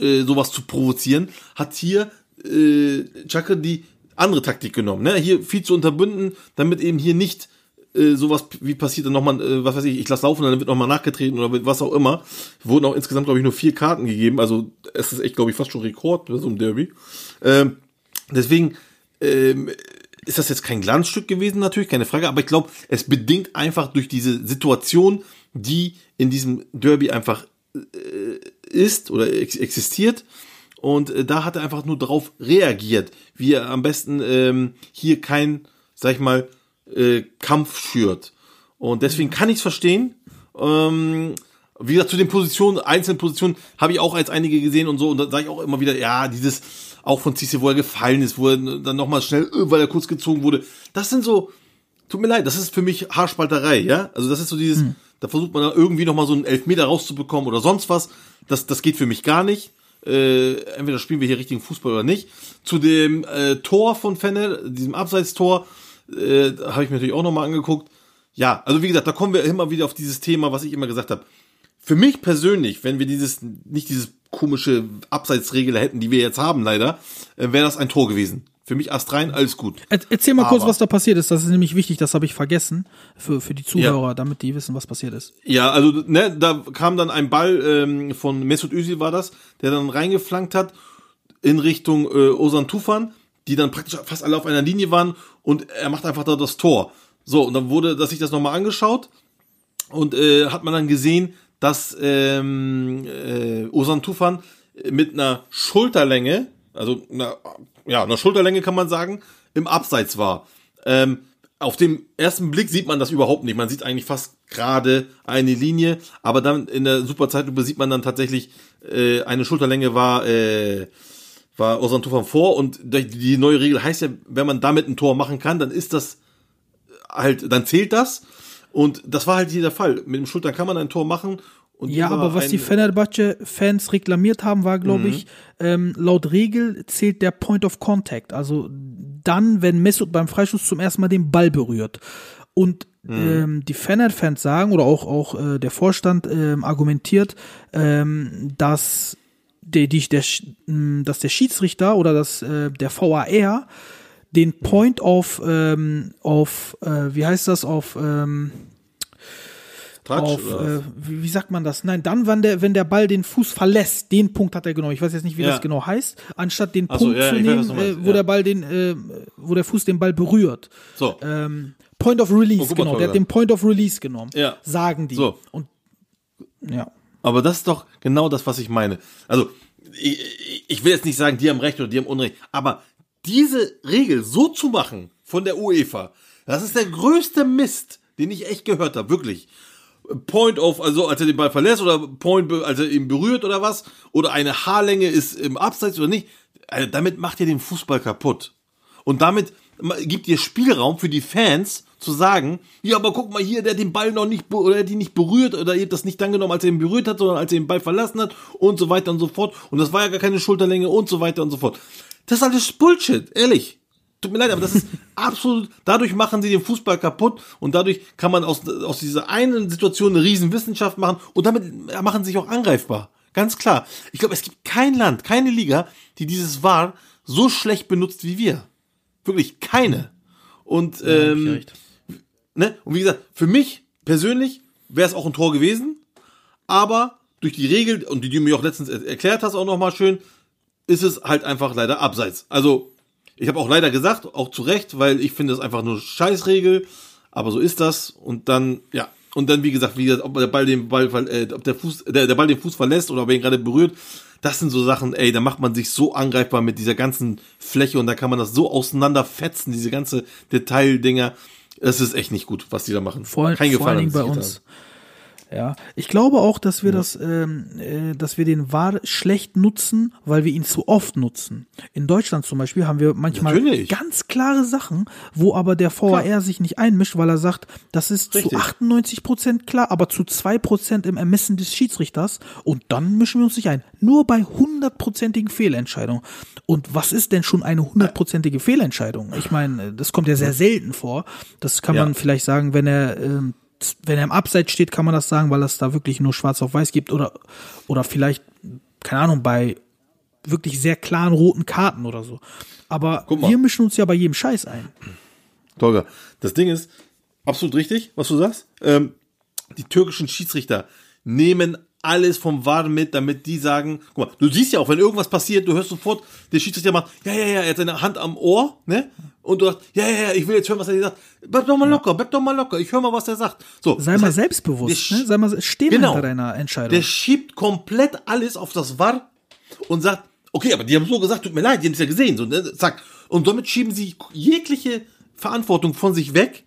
äh, sowas zu provozieren, hat hier äh, Chaka die andere Taktik genommen. Ne? Hier viel zu unterbinden, damit eben hier nicht äh, sowas wie passiert dann nochmal, äh, was weiß ich, ich lasse laufen, dann wird nochmal nachgetreten oder was auch immer. Wurden auch insgesamt, glaube ich, nur vier Karten gegeben. Also es ist echt, glaube ich, fast schon Rekord bei so einem Derby. Ähm, deswegen ähm, ist das jetzt kein Glanzstück gewesen, natürlich, keine Frage, aber ich glaube, es bedingt einfach durch diese Situation, die in diesem Derby einfach äh, ist oder ex existiert. Und äh, da hat er einfach nur darauf reagiert, wie er am besten ähm, hier kein, sag ich mal, äh, Kampf schürt. Und deswegen kann ich es verstehen. Ähm, wie gesagt, zu den Positionen, einzelnen Positionen, habe ich auch als einige gesehen und so. Und da sage ich auch immer wieder, ja, dieses, auch von Cisse, wo er gefallen ist, wo er dann nochmal schnell, äh, weil er kurz gezogen wurde. Das sind so, tut mir leid, das ist für mich Haarspalterei, ja. Also das ist so dieses, Da versucht man dann irgendwie nochmal so einen Elfmeter rauszubekommen oder sonst was. Das, das geht für mich gar nicht. Äh, entweder spielen wir hier richtigen Fußball oder nicht. Zu dem äh, Tor von Fenne, diesem Abseitstor, äh, habe ich mir natürlich auch nochmal angeguckt. Ja, also wie gesagt, da kommen wir immer wieder auf dieses Thema, was ich immer gesagt habe. Für mich persönlich, wenn wir dieses, nicht dieses komische Abseitsregel hätten, die wir jetzt haben, leider, äh, wäre das ein Tor gewesen. Für mich astrein, alles gut. Er, erzähl mal kurz, Aber- was da passiert ist. Das ist nämlich wichtig, das habe ich vergessen. Für, für die Zuhörer, damit die wissen, was passiert ist. Ja, also ne, da kam dann ein Ball ähm, von Mesut Özil war das, der dann reingeflankt hat in Richtung äh, Ozan Tufan, die dann praktisch fast alle auf einer Linie waren und er macht einfach da das Tor. So, und dann wurde, dass ich das nochmal angeschaut und äh, hat man dann gesehen, dass ähm, äh, Ozan Tufan mit einer Schulterlänge, also einer, ja, einer Schulterlänge kann man sagen, im Abseits war. Ähm, auf dem ersten Blick sieht man das überhaupt nicht. Man sieht eigentlich fast gerade eine Linie, aber dann in der Superzeitlupe sieht man dann tatsächlich, äh, eine Schulterlänge war, äh, war Ozan Tufan vor und die neue Regel heißt ja, wenn man damit ein Tor machen kann, dann ist das halt, dann zählt das. Und das war halt hier der Fall. Mit dem Schultern kann man ein Tor machen. Und Ja, aber was die Fenerbahce-Fans reklamiert haben, war, glaube ich, ähm, laut Regel zählt der Point of Contact. Also dann, wenn Mesut beim Freischuss zum ersten Mal den Ball berührt. Und ähm, die Fener-Fans sagen, oder auch, auch äh, der Vorstand ähm, argumentiert, ähm, dass der, die, der, dass der Schiedsrichter oder dass äh, der VAR den Point of, ähm, auf, äh, wie heißt das, auf, ähm, Touch, auf, äh, wie, wie sagt man das? Nein, dann, wenn der, wenn der Ball den Fuß verlässt, den Punkt hat er genommen. Ich weiß jetzt nicht, wie Ja. das genau heißt. Anstatt den Ach so, Punkt ja, zu weiß, nehmen, meinst, äh, wo ja. der Ball den, äh, wo der Fuß den Ball berührt. so. Ähm, Point of Release, Oh, genau. Der hat den Point of Release genommen. Ja. Sagen die. So. Und ja. Aber das ist doch genau das, was ich meine. Also, ich, ich will jetzt nicht sagen, die haben Recht oder die haben Unrecht, aber diese Regel so zu machen von der UEFA, das ist der größte Mist, den ich echt gehört habe, wirklich. Point of, also als er den Ball verlässt oder Point, als er ihn berührt oder was, oder eine Haarlänge ist im Abseits oder nicht, also damit macht ihr den Fußball kaputt. Und damit gibt ihr Spielraum für die Fans zu sagen, ja, aber guck mal hier, der hat den Ball noch nicht, oder er hat ihn nicht berührt, oder ihr habt das nicht dann genommen, als er ihn berührt hat, sondern als er den Ball verlassen hat und so weiter und so fort. Und das war ja gar keine Schulterlänge und so weiter und so fort. Das ist alles Bullshit, ehrlich. Tut mir leid, aber das ist [LAUGHS] absolut, dadurch machen sie den Fußball kaputt und dadurch kann man aus, aus dieser einen Situation eine riesen Wissenschaft machen und damit machen sie sich auch angreifbar. Ganz klar. Ich glaube, es gibt kein Land, keine Liga, die dieses VAR so schlecht benutzt wie wir. Wirklich keine. Und, ähm, ne? Und wie gesagt, für mich persönlich wäre es auch ein Tor gewesen, aber durch die Regel, und die du mir auch letztens er- erklärt hast, auch nochmal schön, ist es halt einfach leider abseits. Also, ich habe auch leider gesagt, auch zu Recht, weil ich finde das einfach nur Scheißregel, aber so ist das. Und dann, ja, und dann, wie gesagt, wie gesagt, ob der Ball den Ball, äh, ob der Fuß, der, der Ball den Fuß verlässt oder ob er ihn gerade berührt, das sind so Sachen, ey, da macht man sich so angreifbar mit dieser ganzen Fläche und da kann man das so auseinanderfetzen, diese ganze Detaildinger. Es ist echt nicht gut, was die da machen. Vor, Kein vor allen Dingen bei uns. getan. Ja, ich glaube auch, dass wir das, ähm, äh, dass wir den VAR schlecht nutzen, weil wir ihn zu oft nutzen. In Deutschland zum Beispiel haben wir manchmal Natürlich. ganz klare Sachen, wo aber der VAR sich nicht einmischt, weil er sagt, das ist Richtig. zu 98 Prozent klar, aber zu zwei Prozent im Ermessen des Schiedsrichters und dann mischen wir uns nicht ein. Nur bei hundertprozentigen Fehlentscheidungen. Und was ist denn schon eine hundertprozentige Fehlentscheidung? Ich meine, das kommt ja sehr selten vor. Das kann Ja. man vielleicht sagen, wenn er ähm, wenn er im Abseits steht, kann man das sagen, weil es da wirklich nur schwarz auf weiß gibt oder, oder vielleicht, keine Ahnung, bei wirklich sehr klaren roten Karten oder so. Aber wir mischen uns ja bei jedem Scheiß ein. Tolga, das Ding ist absolut richtig, was du sagst. Ähm, die türkischen Schiedsrichter nehmen alles vom VAR mit, damit die sagen, guck mal, du siehst ja auch, wenn irgendwas passiert, du hörst sofort, der Schiedsrichter macht, ja, ja, ja, er hat seine Hand am Ohr, ne? Und du sagst, ja, ja, ja, ich will jetzt hören, was er dir sagt. Bleib doch mal locker, bleib doch mal locker, ich höre mal, was er sagt. So, Sei mal heißt, selbstbewusst, ne? Sei mal, steh Genau. hinter deiner Entscheidung. der schiebt komplett alles auf das VAR und sagt, okay, aber die haben so gesagt, tut mir leid, die haben es ja gesehen, so, ne, zack. Und somit schieben sie jegliche Verantwortung von sich weg,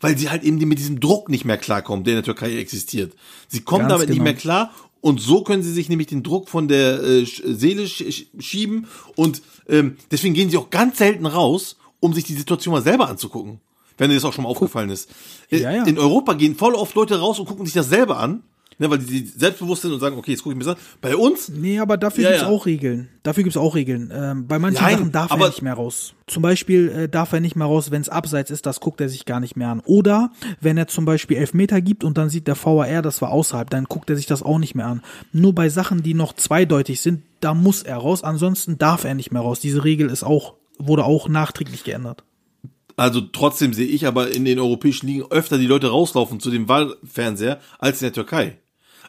weil sie halt eben mit diesem Druck nicht mehr klarkommen, der in der Türkei existiert. Sie kommen Ganz damit nicht genau. mehr klar und so können sie sich nämlich den Druck von der äh, Seele sch- schieben und ähm, deswegen gehen sie auch ganz selten raus, um sich die Situation mal selber anzugucken. wenn dir das auch schon mal aufgefallen ist. Äh, Ja, ja. In Europa gehen voll oft Leute raus und gucken sich das selber an, ne, weil die selbstbewusst sind und sagen, okay, jetzt gucke ich mir das an. Bei uns, Nee, aber dafür Ja, gibt's ja. auch Regeln. Dafür gibt's auch Regeln. Ähm, bei manchen Nein, Sachen darf er nicht mehr raus. Zum Beispiel äh, darf er nicht mehr raus, wenn es abseits ist, das guckt er sich gar nicht mehr an. Oder wenn er zum Beispiel Elfmeter gibt und dann sieht der VAR, das war außerhalb, dann guckt er sich das auch nicht mehr an. Nur bei Sachen, die noch zweideutig sind, da muss er raus. Ansonsten darf er nicht mehr raus. Diese Regel ist auch, wurde auch nachträglich geändert. also trotzdem sehe ich aber in den europäischen Ligen öfter die Leute rauslaufen zu dem Wahlfernseher als in der Türkei.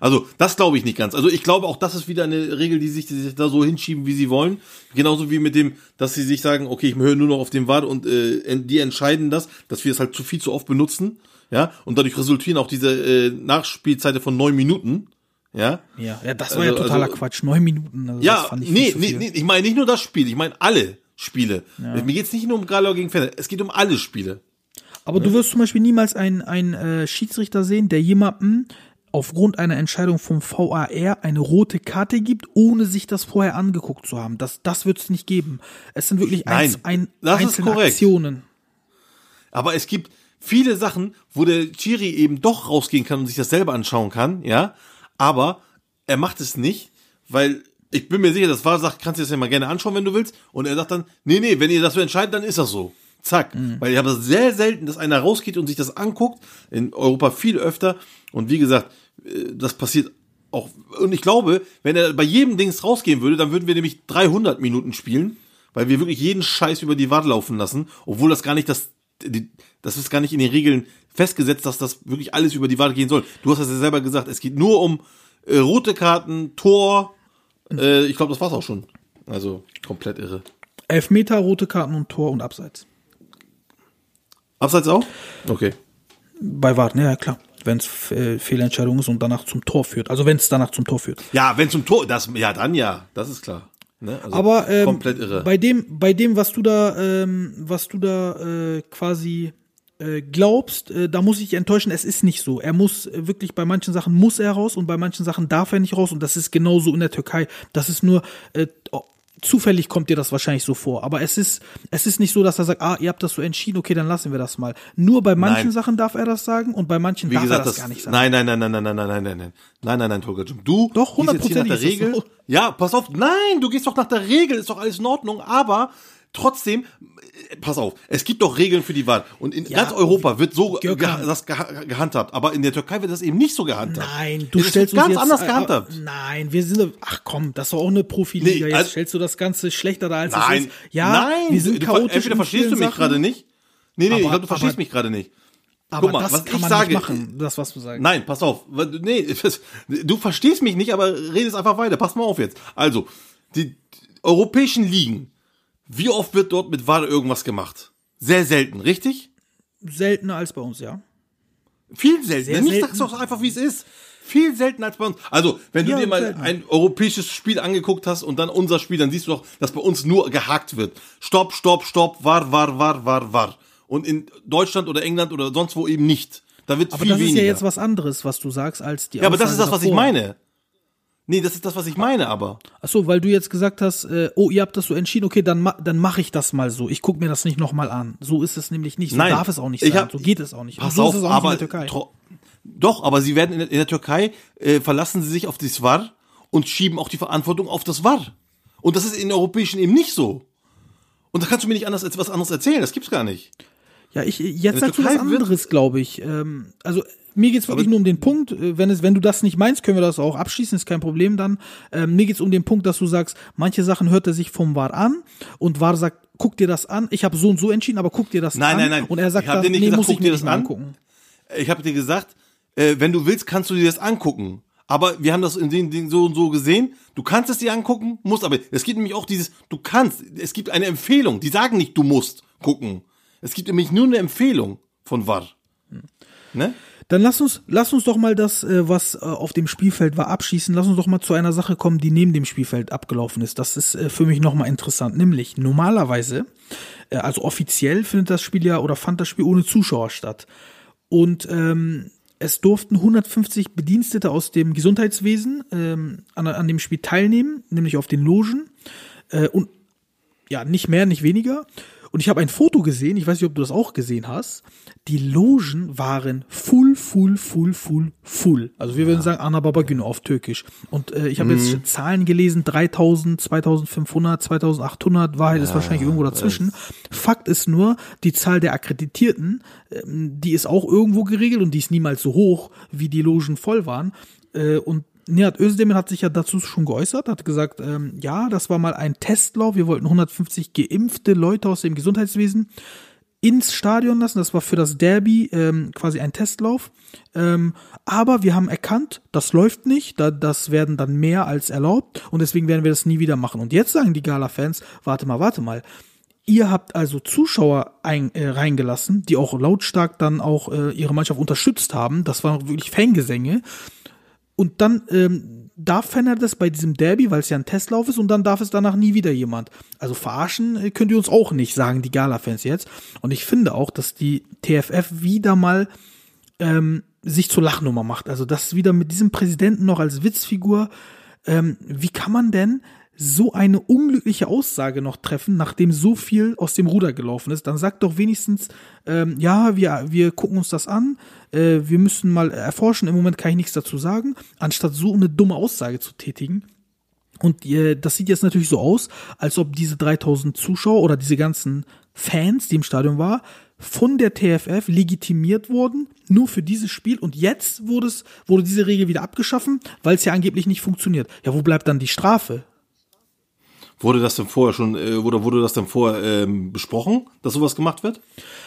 Also das glaube ich nicht ganz. Also ich glaube auch, das ist wieder eine Regel, die sich, die sich da so hinschieben, wie sie wollen. Genauso wie mit dem, dass sie sich sagen, okay, ich höre nur noch auf den Wahl und äh, die entscheiden das, dass wir es halt zu viel zu oft benutzen. Ja, und dadurch resultieren auch diese äh, Nachspielzeiten von neun Minuten. Ja, Ja, ja das war Also- ja totaler also- Quatsch. Neun Minuten. Also ja, das fand ich nee, nee, nee, ich meine nicht nur das Spiel, ich meine alle Spiele. Mir geht's nicht nur um Galau gegen Fender, es geht um alle Spiele. Aber du wirst zum Beispiel niemals einen, einen äh, Schiedsrichter sehen, der jemandem aufgrund einer Entscheidung vom VAR eine rote Karte gibt, ohne sich das vorher angeguckt zu haben. Das, das wird es nicht geben. Es sind wirklich Nein, ein, ist einzelne. Aktionen. Aber es gibt viele Sachen, wo der Chiri eben doch rausgehen kann und sich das selber anschauen kann, ja. Aber er macht es nicht, weil ich bin mir sicher, das war sagt, kannst du das ja mal gerne anschauen, wenn du willst. Und er sagt dann, nee, nee, wenn ihr das so entscheidet, dann ist das so. Zack. Weil ich habe das sehr selten, dass einer rausgeht und sich das anguckt. In Europa viel öfter. Und wie gesagt, äh, das passiert auch. Und ich glaube, wenn er bei jedem Dings rausgehen würde, dann würden wir nämlich 300 Minuten spielen, weil wir wirklich jeden Scheiß über die Warte laufen lassen, obwohl das gar nicht das, das ist gar nicht in den Regeln festgesetzt, dass das wirklich alles über die Warte gehen soll. Du hast das ja selber gesagt, es geht nur um äh, rote Karten, Tor. Äh, ich glaube, das war's auch schon. Also komplett irre. Elfmeter, rote Karten und Tor und Abseits. Abseits auch? Okay. Bei Warten, ja klar. Wenn es äh, Fehlentscheidung ist und danach zum Tor führt. Also wenn es danach zum Tor führt. Ja, wenn zum Tor, das, ja, dann ja, das ist klar. Ne? Also Aber ähm, komplett irre. bei dem, bei dem, was du da, ähm, was du da äh, quasi äh, glaubst, äh, da muss ich dich enttäuschen. Es ist nicht so. Er muss äh, wirklich bei manchen Sachen muss er raus und bei manchen Sachen darf er nicht raus und das ist genauso in der Türkei. Das ist nur äh, oh, zufällig kommt dir das wahrscheinlich so vor. Aber es ist, es ist nicht so, dass er sagt, ah, ihr habt das so entschieden, okay, dann lassen wir das mal. Nur bei manchen Nein. Sachen darf er das sagen und bei manchen Wie darf gesagt, er das, das, gar nicht sagen. nein, nein, nein, nein, nein, nein, nein, nein, nein, nein, nein, nein, nein, Tolga, du Doch, gehst jetzt hier nach der Regel. so. Ja, pass auf, nein, du gehst doch nach der Regel, ist doch alles in Ordnung, aber trotzdem, äh, pass auf, es gibt doch Regeln für die Wahl und in Ja, ganz Europa wird so ge Gökhan. das geha- gehandhabt, aber in der Türkei wird das eben nicht so gehandhabt. Nein, du Es wird stellst ganz jetzt, anders gehandhabt. Nein, wir sind, ach komm, das ist doch auch eine Profiliga. Nee, jetzt also- stellst du das Ganze schlechter da als es Nein, ist. Ja, nein, wir sind du, chaotisch. entweder verstehst du mich gerade nicht. Nee, nee, ich Aber- glaube, du verstehst aber- mich gerade nicht. Aber Guck mal, das was kann ich man sage, nicht machen, das, was du sagst. Nein, pass auf. Nee, [LAUGHS] das- du verstehst mich nicht, aber redest einfach weiter. Pass mal auf jetzt. Also, die europäischen Ligen, wie oft wird dort mit VAR irgendwas gemacht? Sehr selten, richtig? Seltener als bei uns, ja. Viel seltener. Nicht sag's doch einfach, wie es ist. Viel seltener als bei uns. Also, wenn du Ja, dir mal selten. ein europäisches Spiel angeguckt hast und dann unser Spiel, dann siehst du doch, dass bei uns nur gehakt wird. Stopp, stopp, stopp, war, war, war, war, war. Und in Deutschland oder England oder sonst wo eben nicht. Da wird Aber viel das ist weniger. ja jetzt was anderes, was du sagst, als die ja, aber das ist das, was ich meine. Nee, das ist das, was ich meine, aber. Ach so, weil du jetzt gesagt hast, äh, oh, ihr habt das so entschieden, okay, dann, ma dann mache ich das mal so. Ich guck mir das nicht nochmal an. So ist es nämlich nicht. So Nein, darf es auch nicht ich sein. hab- so geht es auch nicht. Pass so auf, auch aber nicht in der Türkei. tro- doch, aber sie werden in der, in der Türkei äh, verlassen sie sich auf das VAR und schieben auch die Verantwortung auf das VAR. Und das ist in der europäischen eben nicht so. Und da kannst du mir nicht anders als was anderes erzählen. Das gibt's gar nicht. Ja, ich, jetzt sagst du was anderes, glaube ich. Ähm, also mir geht's wirklich Aber- nur um den Punkt, äh, wenn es, wenn du das nicht meinst, können wir das auch abschließen, ist kein Problem dann. Ähm, mir geht's um den Punkt, dass du sagst, manche Sachen hört er sich vom VAR an und VAR sagt, guck dir das an. Ich habe so und so entschieden, aber guck dir das Nein, an. nein, nein. Und er sagt Ich hab dann, dir nicht nee, gesagt, muss guck ich dir mir das nicht angucken. Ich habe dir gesagt, äh, wenn du willst, kannst du dir das angucken. Aber wir haben das in den Dingen so und so gesehen. Du kannst es dir angucken, musst aber. Es gibt nämlich auch dieses, du kannst. Es gibt eine Empfehlung. Die sagen nicht, du musst gucken. Es gibt nämlich nur eine Empfehlung von VAR. Ne? Dann lass uns, lass uns doch mal das, äh, was äh, auf dem Spielfeld war, abschießen. Lass uns doch mal zu einer Sache kommen, die neben dem Spielfeld abgelaufen ist. Das ist äh, für mich nochmal interessant. Nämlich, normalerweise, also offiziell findet das Spiel ja oder fand das Spiel ohne Zuschauer statt. Und ähm, es durften 150 Bedienstete aus dem Gesundheitswesen ähm, an, an dem Spiel teilnehmen, nämlich auf den Logen. Äh, und ja, nicht mehr, nicht weniger. Und ich habe ein Foto gesehen, ich weiß nicht, ob du das auch gesehen hast. Die Logen waren full, full, full, full, full. Also wir würden sagen Anna Babagino auf Türkisch. Und äh, ich habe Mhm. jetzt Zahlen gelesen, 3000, 2500, 2800, Wahrheit ist wahrscheinlich irgendwo dazwischen. Fakt ist nur, die Zahl der Akkreditierten, ähm, die ist auch irgendwo geregelt und die ist niemals so hoch, wie die Logen voll waren. Äh, und Nihat Özdemir hat sich ja dazu schon geäußert, hat gesagt, ähm, ja, das war mal ein Testlauf, wir wollten 150 geimpfte Leute aus dem Gesundheitswesen ins Stadion lassen, das war für das Derby ähm, quasi ein Testlauf, ähm, aber wir haben erkannt, das läuft nicht, da, das werden dann mehr als erlaubt und deswegen werden wir das nie wieder machen. Und jetzt sagen die Gala-Fans, warte mal, warte mal, Ihr habt also Zuschauer ein, äh, reingelassen, die auch lautstark dann auch äh, ihre Mannschaft unterstützt haben. Das waren wirklich Fangesänge. Und dann ähm, darf Fenner das bei diesem Derby, weil es ja ein Testlauf ist, und dann darf es danach nie wieder jemand. Also verarschen äh, könnt ihr uns auch nicht, sagen die Gala-Fans jetzt. Und ich finde auch, dass die TFF wieder mal ähm, sich zur Lachnummer macht. Also das wieder mit diesem Präsidenten noch als Witzfigur. Ähm, wie kann man denn so eine unglückliche Aussage noch treffen, nachdem so viel aus dem Ruder gelaufen ist? Dann sagt doch wenigstens, ähm, ja, wir, wir gucken uns das an, äh, wir müssen mal erforschen, im Moment kann ich nichts dazu sagen, anstatt so eine dumme Aussage zu tätigen. Und äh, das sieht jetzt natürlich so aus, als ob diese 3000 Zuschauer oder diese ganzen Fans, die im Stadion war, von der TFF legitimiert wurden, nur für dieses Spiel. Und jetzt wurde es, wurde diese Regel wieder abgeschaffen, weil es ja angeblich nicht funktioniert. Ja, wo bleibt dann die Strafe? Wurde das denn vorher schon, äh, oder wurde das denn vorher ähm, besprochen, dass sowas gemacht wird?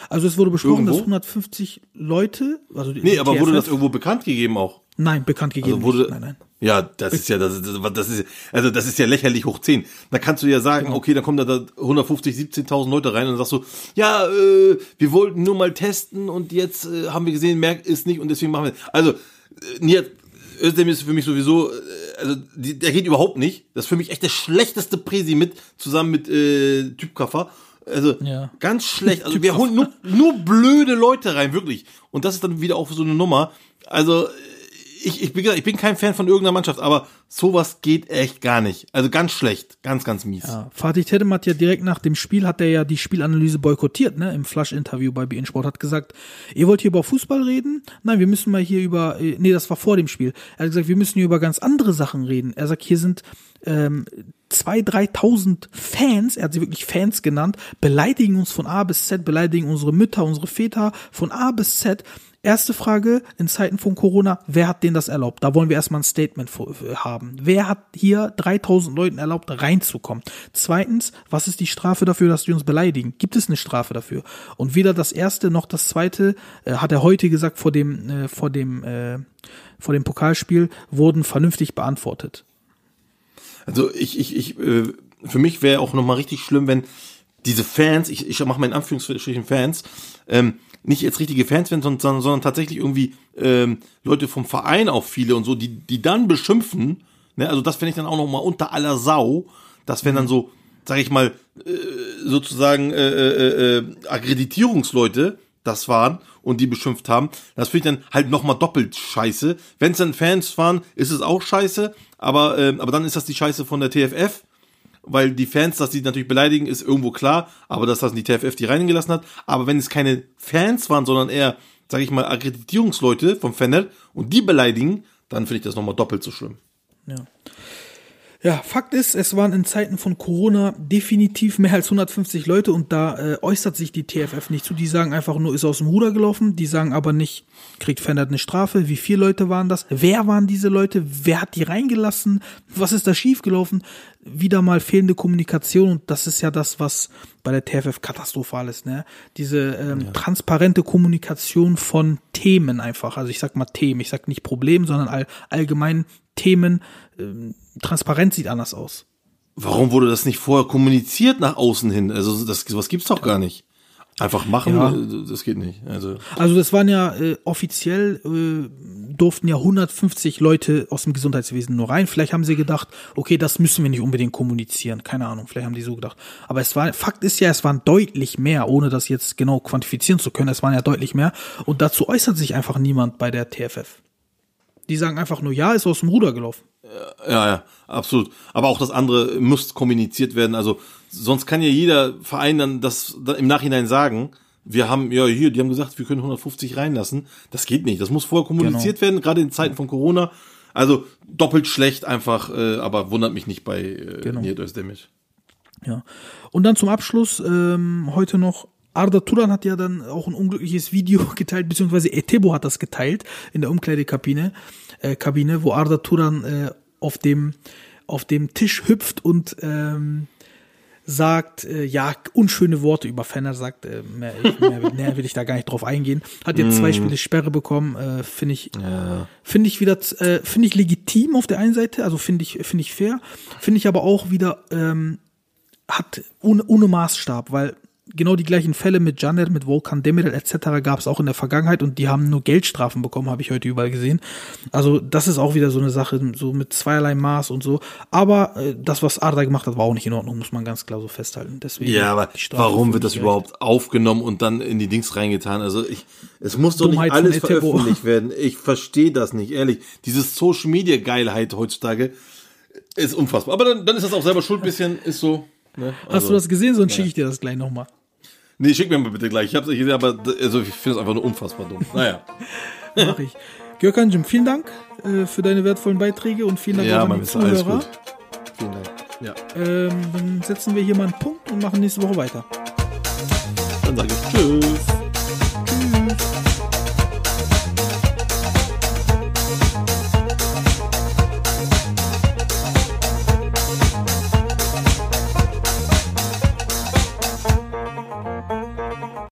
Also es wurde besprochen, dass Irgendwo? 150 Leute, also die Nee, aber wurde TFF das irgendwo bekannt gegeben auch? Nein, bekannt gegeben. Also wurde. Nein, nein. Ja, das ist ja, das, ist- das ist, also das ist ja lächerlich hoch 10. Da kannst du ja sagen, Genau. okay, dann kommen da, da 150, 17.000 Leute rein und sagst du, ja, äh, wir wollten nur mal testen und jetzt äh, haben wir gesehen, merkt ist nicht und deswegen machen wir. Also, äh, Nihat Özdemir ist für mich sowieso, äh, also die, der geht überhaupt nicht. Das ist für mich echt der schlechteste Präsi mit, zusammen mit äh, Typ Kaffer. Also Ja. ganz schlecht. Also wir holen nur, nur blöde Leute rein, wirklich. Und das ist dann wieder auch so eine Nummer. Also ich, ich, bin, ich bin kein Fan von irgendeiner Mannschaft, aber sowas geht echt gar nicht. Also ganz schlecht, ganz, ganz mies. Ja, Fatih Terim hat ja direkt nach dem Spiel, hat er ja die Spielanalyse boykottiert, ne, im Flash-Interview bei BN Sport, hat gesagt, ihr wollt hier über Fußball reden? Nein, wir müssen mal hier über, äh, nee, das war vor dem Spiel. Er hat gesagt, wir müssen hier über ganz andere Sachen reden. Er sagt, hier sind ähm, zwei, dreitausend Fans, er hat sie wirklich Fans genannt, beleidigen uns von A bis Z, beleidigen unsere Mütter, unsere Väter von A bis Z. Erste Frage in Zeiten von Corona, wer hat denen das erlaubt? Da wollen wir erstmal ein Statement äh, haben. Wer hat hier 3000 Leuten erlaubt, reinzukommen? Zweitens, was ist die Strafe dafür, dass die uns beleidigen? Gibt es eine Strafe dafür? Und weder das erste noch das zweite, äh, hat er heute gesagt, vor dem, äh, vor dem, äh, vor dem Pokalspiel, wurden vernünftig beantwortet. Also ich, ich, ich, äh, für mich wäre auch nochmal richtig schlimm, wenn diese Fans, ich, ich mache mal in Anführungsstrichen Fans, ähm, nicht jetzt richtige Fans werden, sondern, sondern, tatsächlich irgendwie ähm, Leute vom Verein auch viele und so, die, die dann beschimpfen, ne, also das fände ich dann auch nochmal unter aller Sau, das wären dann so, sag ich mal, äh, sozusagen äh, äh, äh, Akkreditierungsleute, das waren und die beschimpft haben, das finde ich dann halt nochmal doppelt scheiße. Wenn es dann Fans waren, ist es auch scheiße, aber, ähm, aber dann ist das die Scheiße von der TFF, weil die Fans, dass die natürlich beleidigen, ist irgendwo klar, aber dass das die TFF die reingelassen hat. Aber wenn es keine Fans waren, sondern eher, sag ich mal, Akkreditierungsleute vom Fannet und die beleidigen, dann finde ich das nochmal doppelt so schlimm. Ja. Ja, Fakt ist, es waren in Zeiten von Corona definitiv mehr als 150 Leute und da äh, äußert sich die TFF nicht zu. Die sagen einfach nur, ist aus dem Ruder gelaufen. Die sagen aber nicht, kriegt Fendert eine Strafe. Wie viele Leute waren das? Wer waren diese Leute? Wer hat die reingelassen? Was ist da schiefgelaufen? Wieder mal fehlende Kommunikation und das ist ja das, was bei der TFF katastrophal ist. Ne? Diese ähm, transparente Kommunikation von Themen einfach. Also ich sag mal Themen, ich sag nicht Problem, sondern all, allgemein Themen. Ähm, Transparenz sieht anders aus. Warum wurde das nicht vorher kommuniziert nach außen hin? Also das sowas gibt's doch gar nicht. Einfach machen, Ja. äh, das geht nicht. Also Also das waren ja äh, offiziell äh, durften ja 150 Leute aus dem Gesundheitswesen nur rein. Vielleicht haben sie gedacht, okay, das müssen wir nicht unbedingt kommunizieren. Keine Ahnung, vielleicht haben die so gedacht. Aber es war Fakt ist ja, es waren deutlich mehr, ohne das jetzt genau quantifizieren zu können. Es waren ja deutlich mehr und dazu äußert sich einfach niemand bei der TFF. Die sagen einfach nur, ja, ist aus dem Ruder gelaufen. Ja, ja, absolut. Aber auch das andere muss kommuniziert werden. Also sonst kann ja jeder Verein dann das im Nachhinein sagen. Wir haben, ja, hier, die haben gesagt, wir können 150 reinlassen. Das geht nicht. Das muss vorher kommuniziert werden, gerade in Zeiten von Corona. Also doppelt schlecht einfach, äh, aber wundert mich nicht bei äh, Genau. Niyet Özdemir. Ja. Und dann zum Abschluss ähm, heute noch. Arda Turan hat ja dann auch ein unglückliches Video [LAUGHS] geteilt, beziehungsweise Etebo hat das geteilt in der Umkleidekabine, äh, Kabine, wo Arda Turan äh, auf dem auf dem Tisch hüpft und ähm, sagt, äh, ja, unschöne Worte über Fenner, sagt, äh, mehr, mehr, [LAUGHS] mehr will ich da gar nicht drauf eingehen. Hat jetzt zwei Spiele Sperre bekommen, äh, finde ich, finde ich wieder, äh, finde ich legitim auf der einen Seite, also finde ich, finde ich fair, finde ich aber auch wieder, ähm, hat ohne, ohne Maßstab, weil genau die gleichen Fälle mit Janer, mit Volkan Demirel etc. gab es auch in der Vergangenheit und die haben nur Geldstrafen bekommen, habe ich heute überall gesehen. Also das ist auch wieder so eine Sache, so mit zweierlei Maß und so. Aber äh, das, was Arda gemacht hat, war auch nicht in Ordnung, muss man ganz klar so festhalten. Deswegen Ja, aber warum wird das ich überhaupt aufgenommen und dann in die Dings reingetan? Also ich, es muss doch Dummheit nicht alles veröffentlicht werden. Ich verstehe das nicht, ehrlich. Dieses Social Media Geilheit heutzutage ist unfassbar. Aber dann, dann ist das auch selber schuld, bisschen, ist so. Ne? Hast Also, du das gesehen? Sonst schicke ich dir das gleich nochmal. Nee, schick mir mal bitte gleich. Ich hab's nicht gesehen, aber also ich finde es einfach nur unfassbar dumm. Naja. [LAUGHS] Mach ich. Görkan Jim, vielen Dank äh, für deine wertvollen Beiträge und vielen Dank ja, auch an die Messer, alles Zuhörer. gut. Vielen Dank. Ja, Ähm, dann setzen wir hier mal einen Punkt und machen nächste Woche weiter. dann sage ich Tschüss.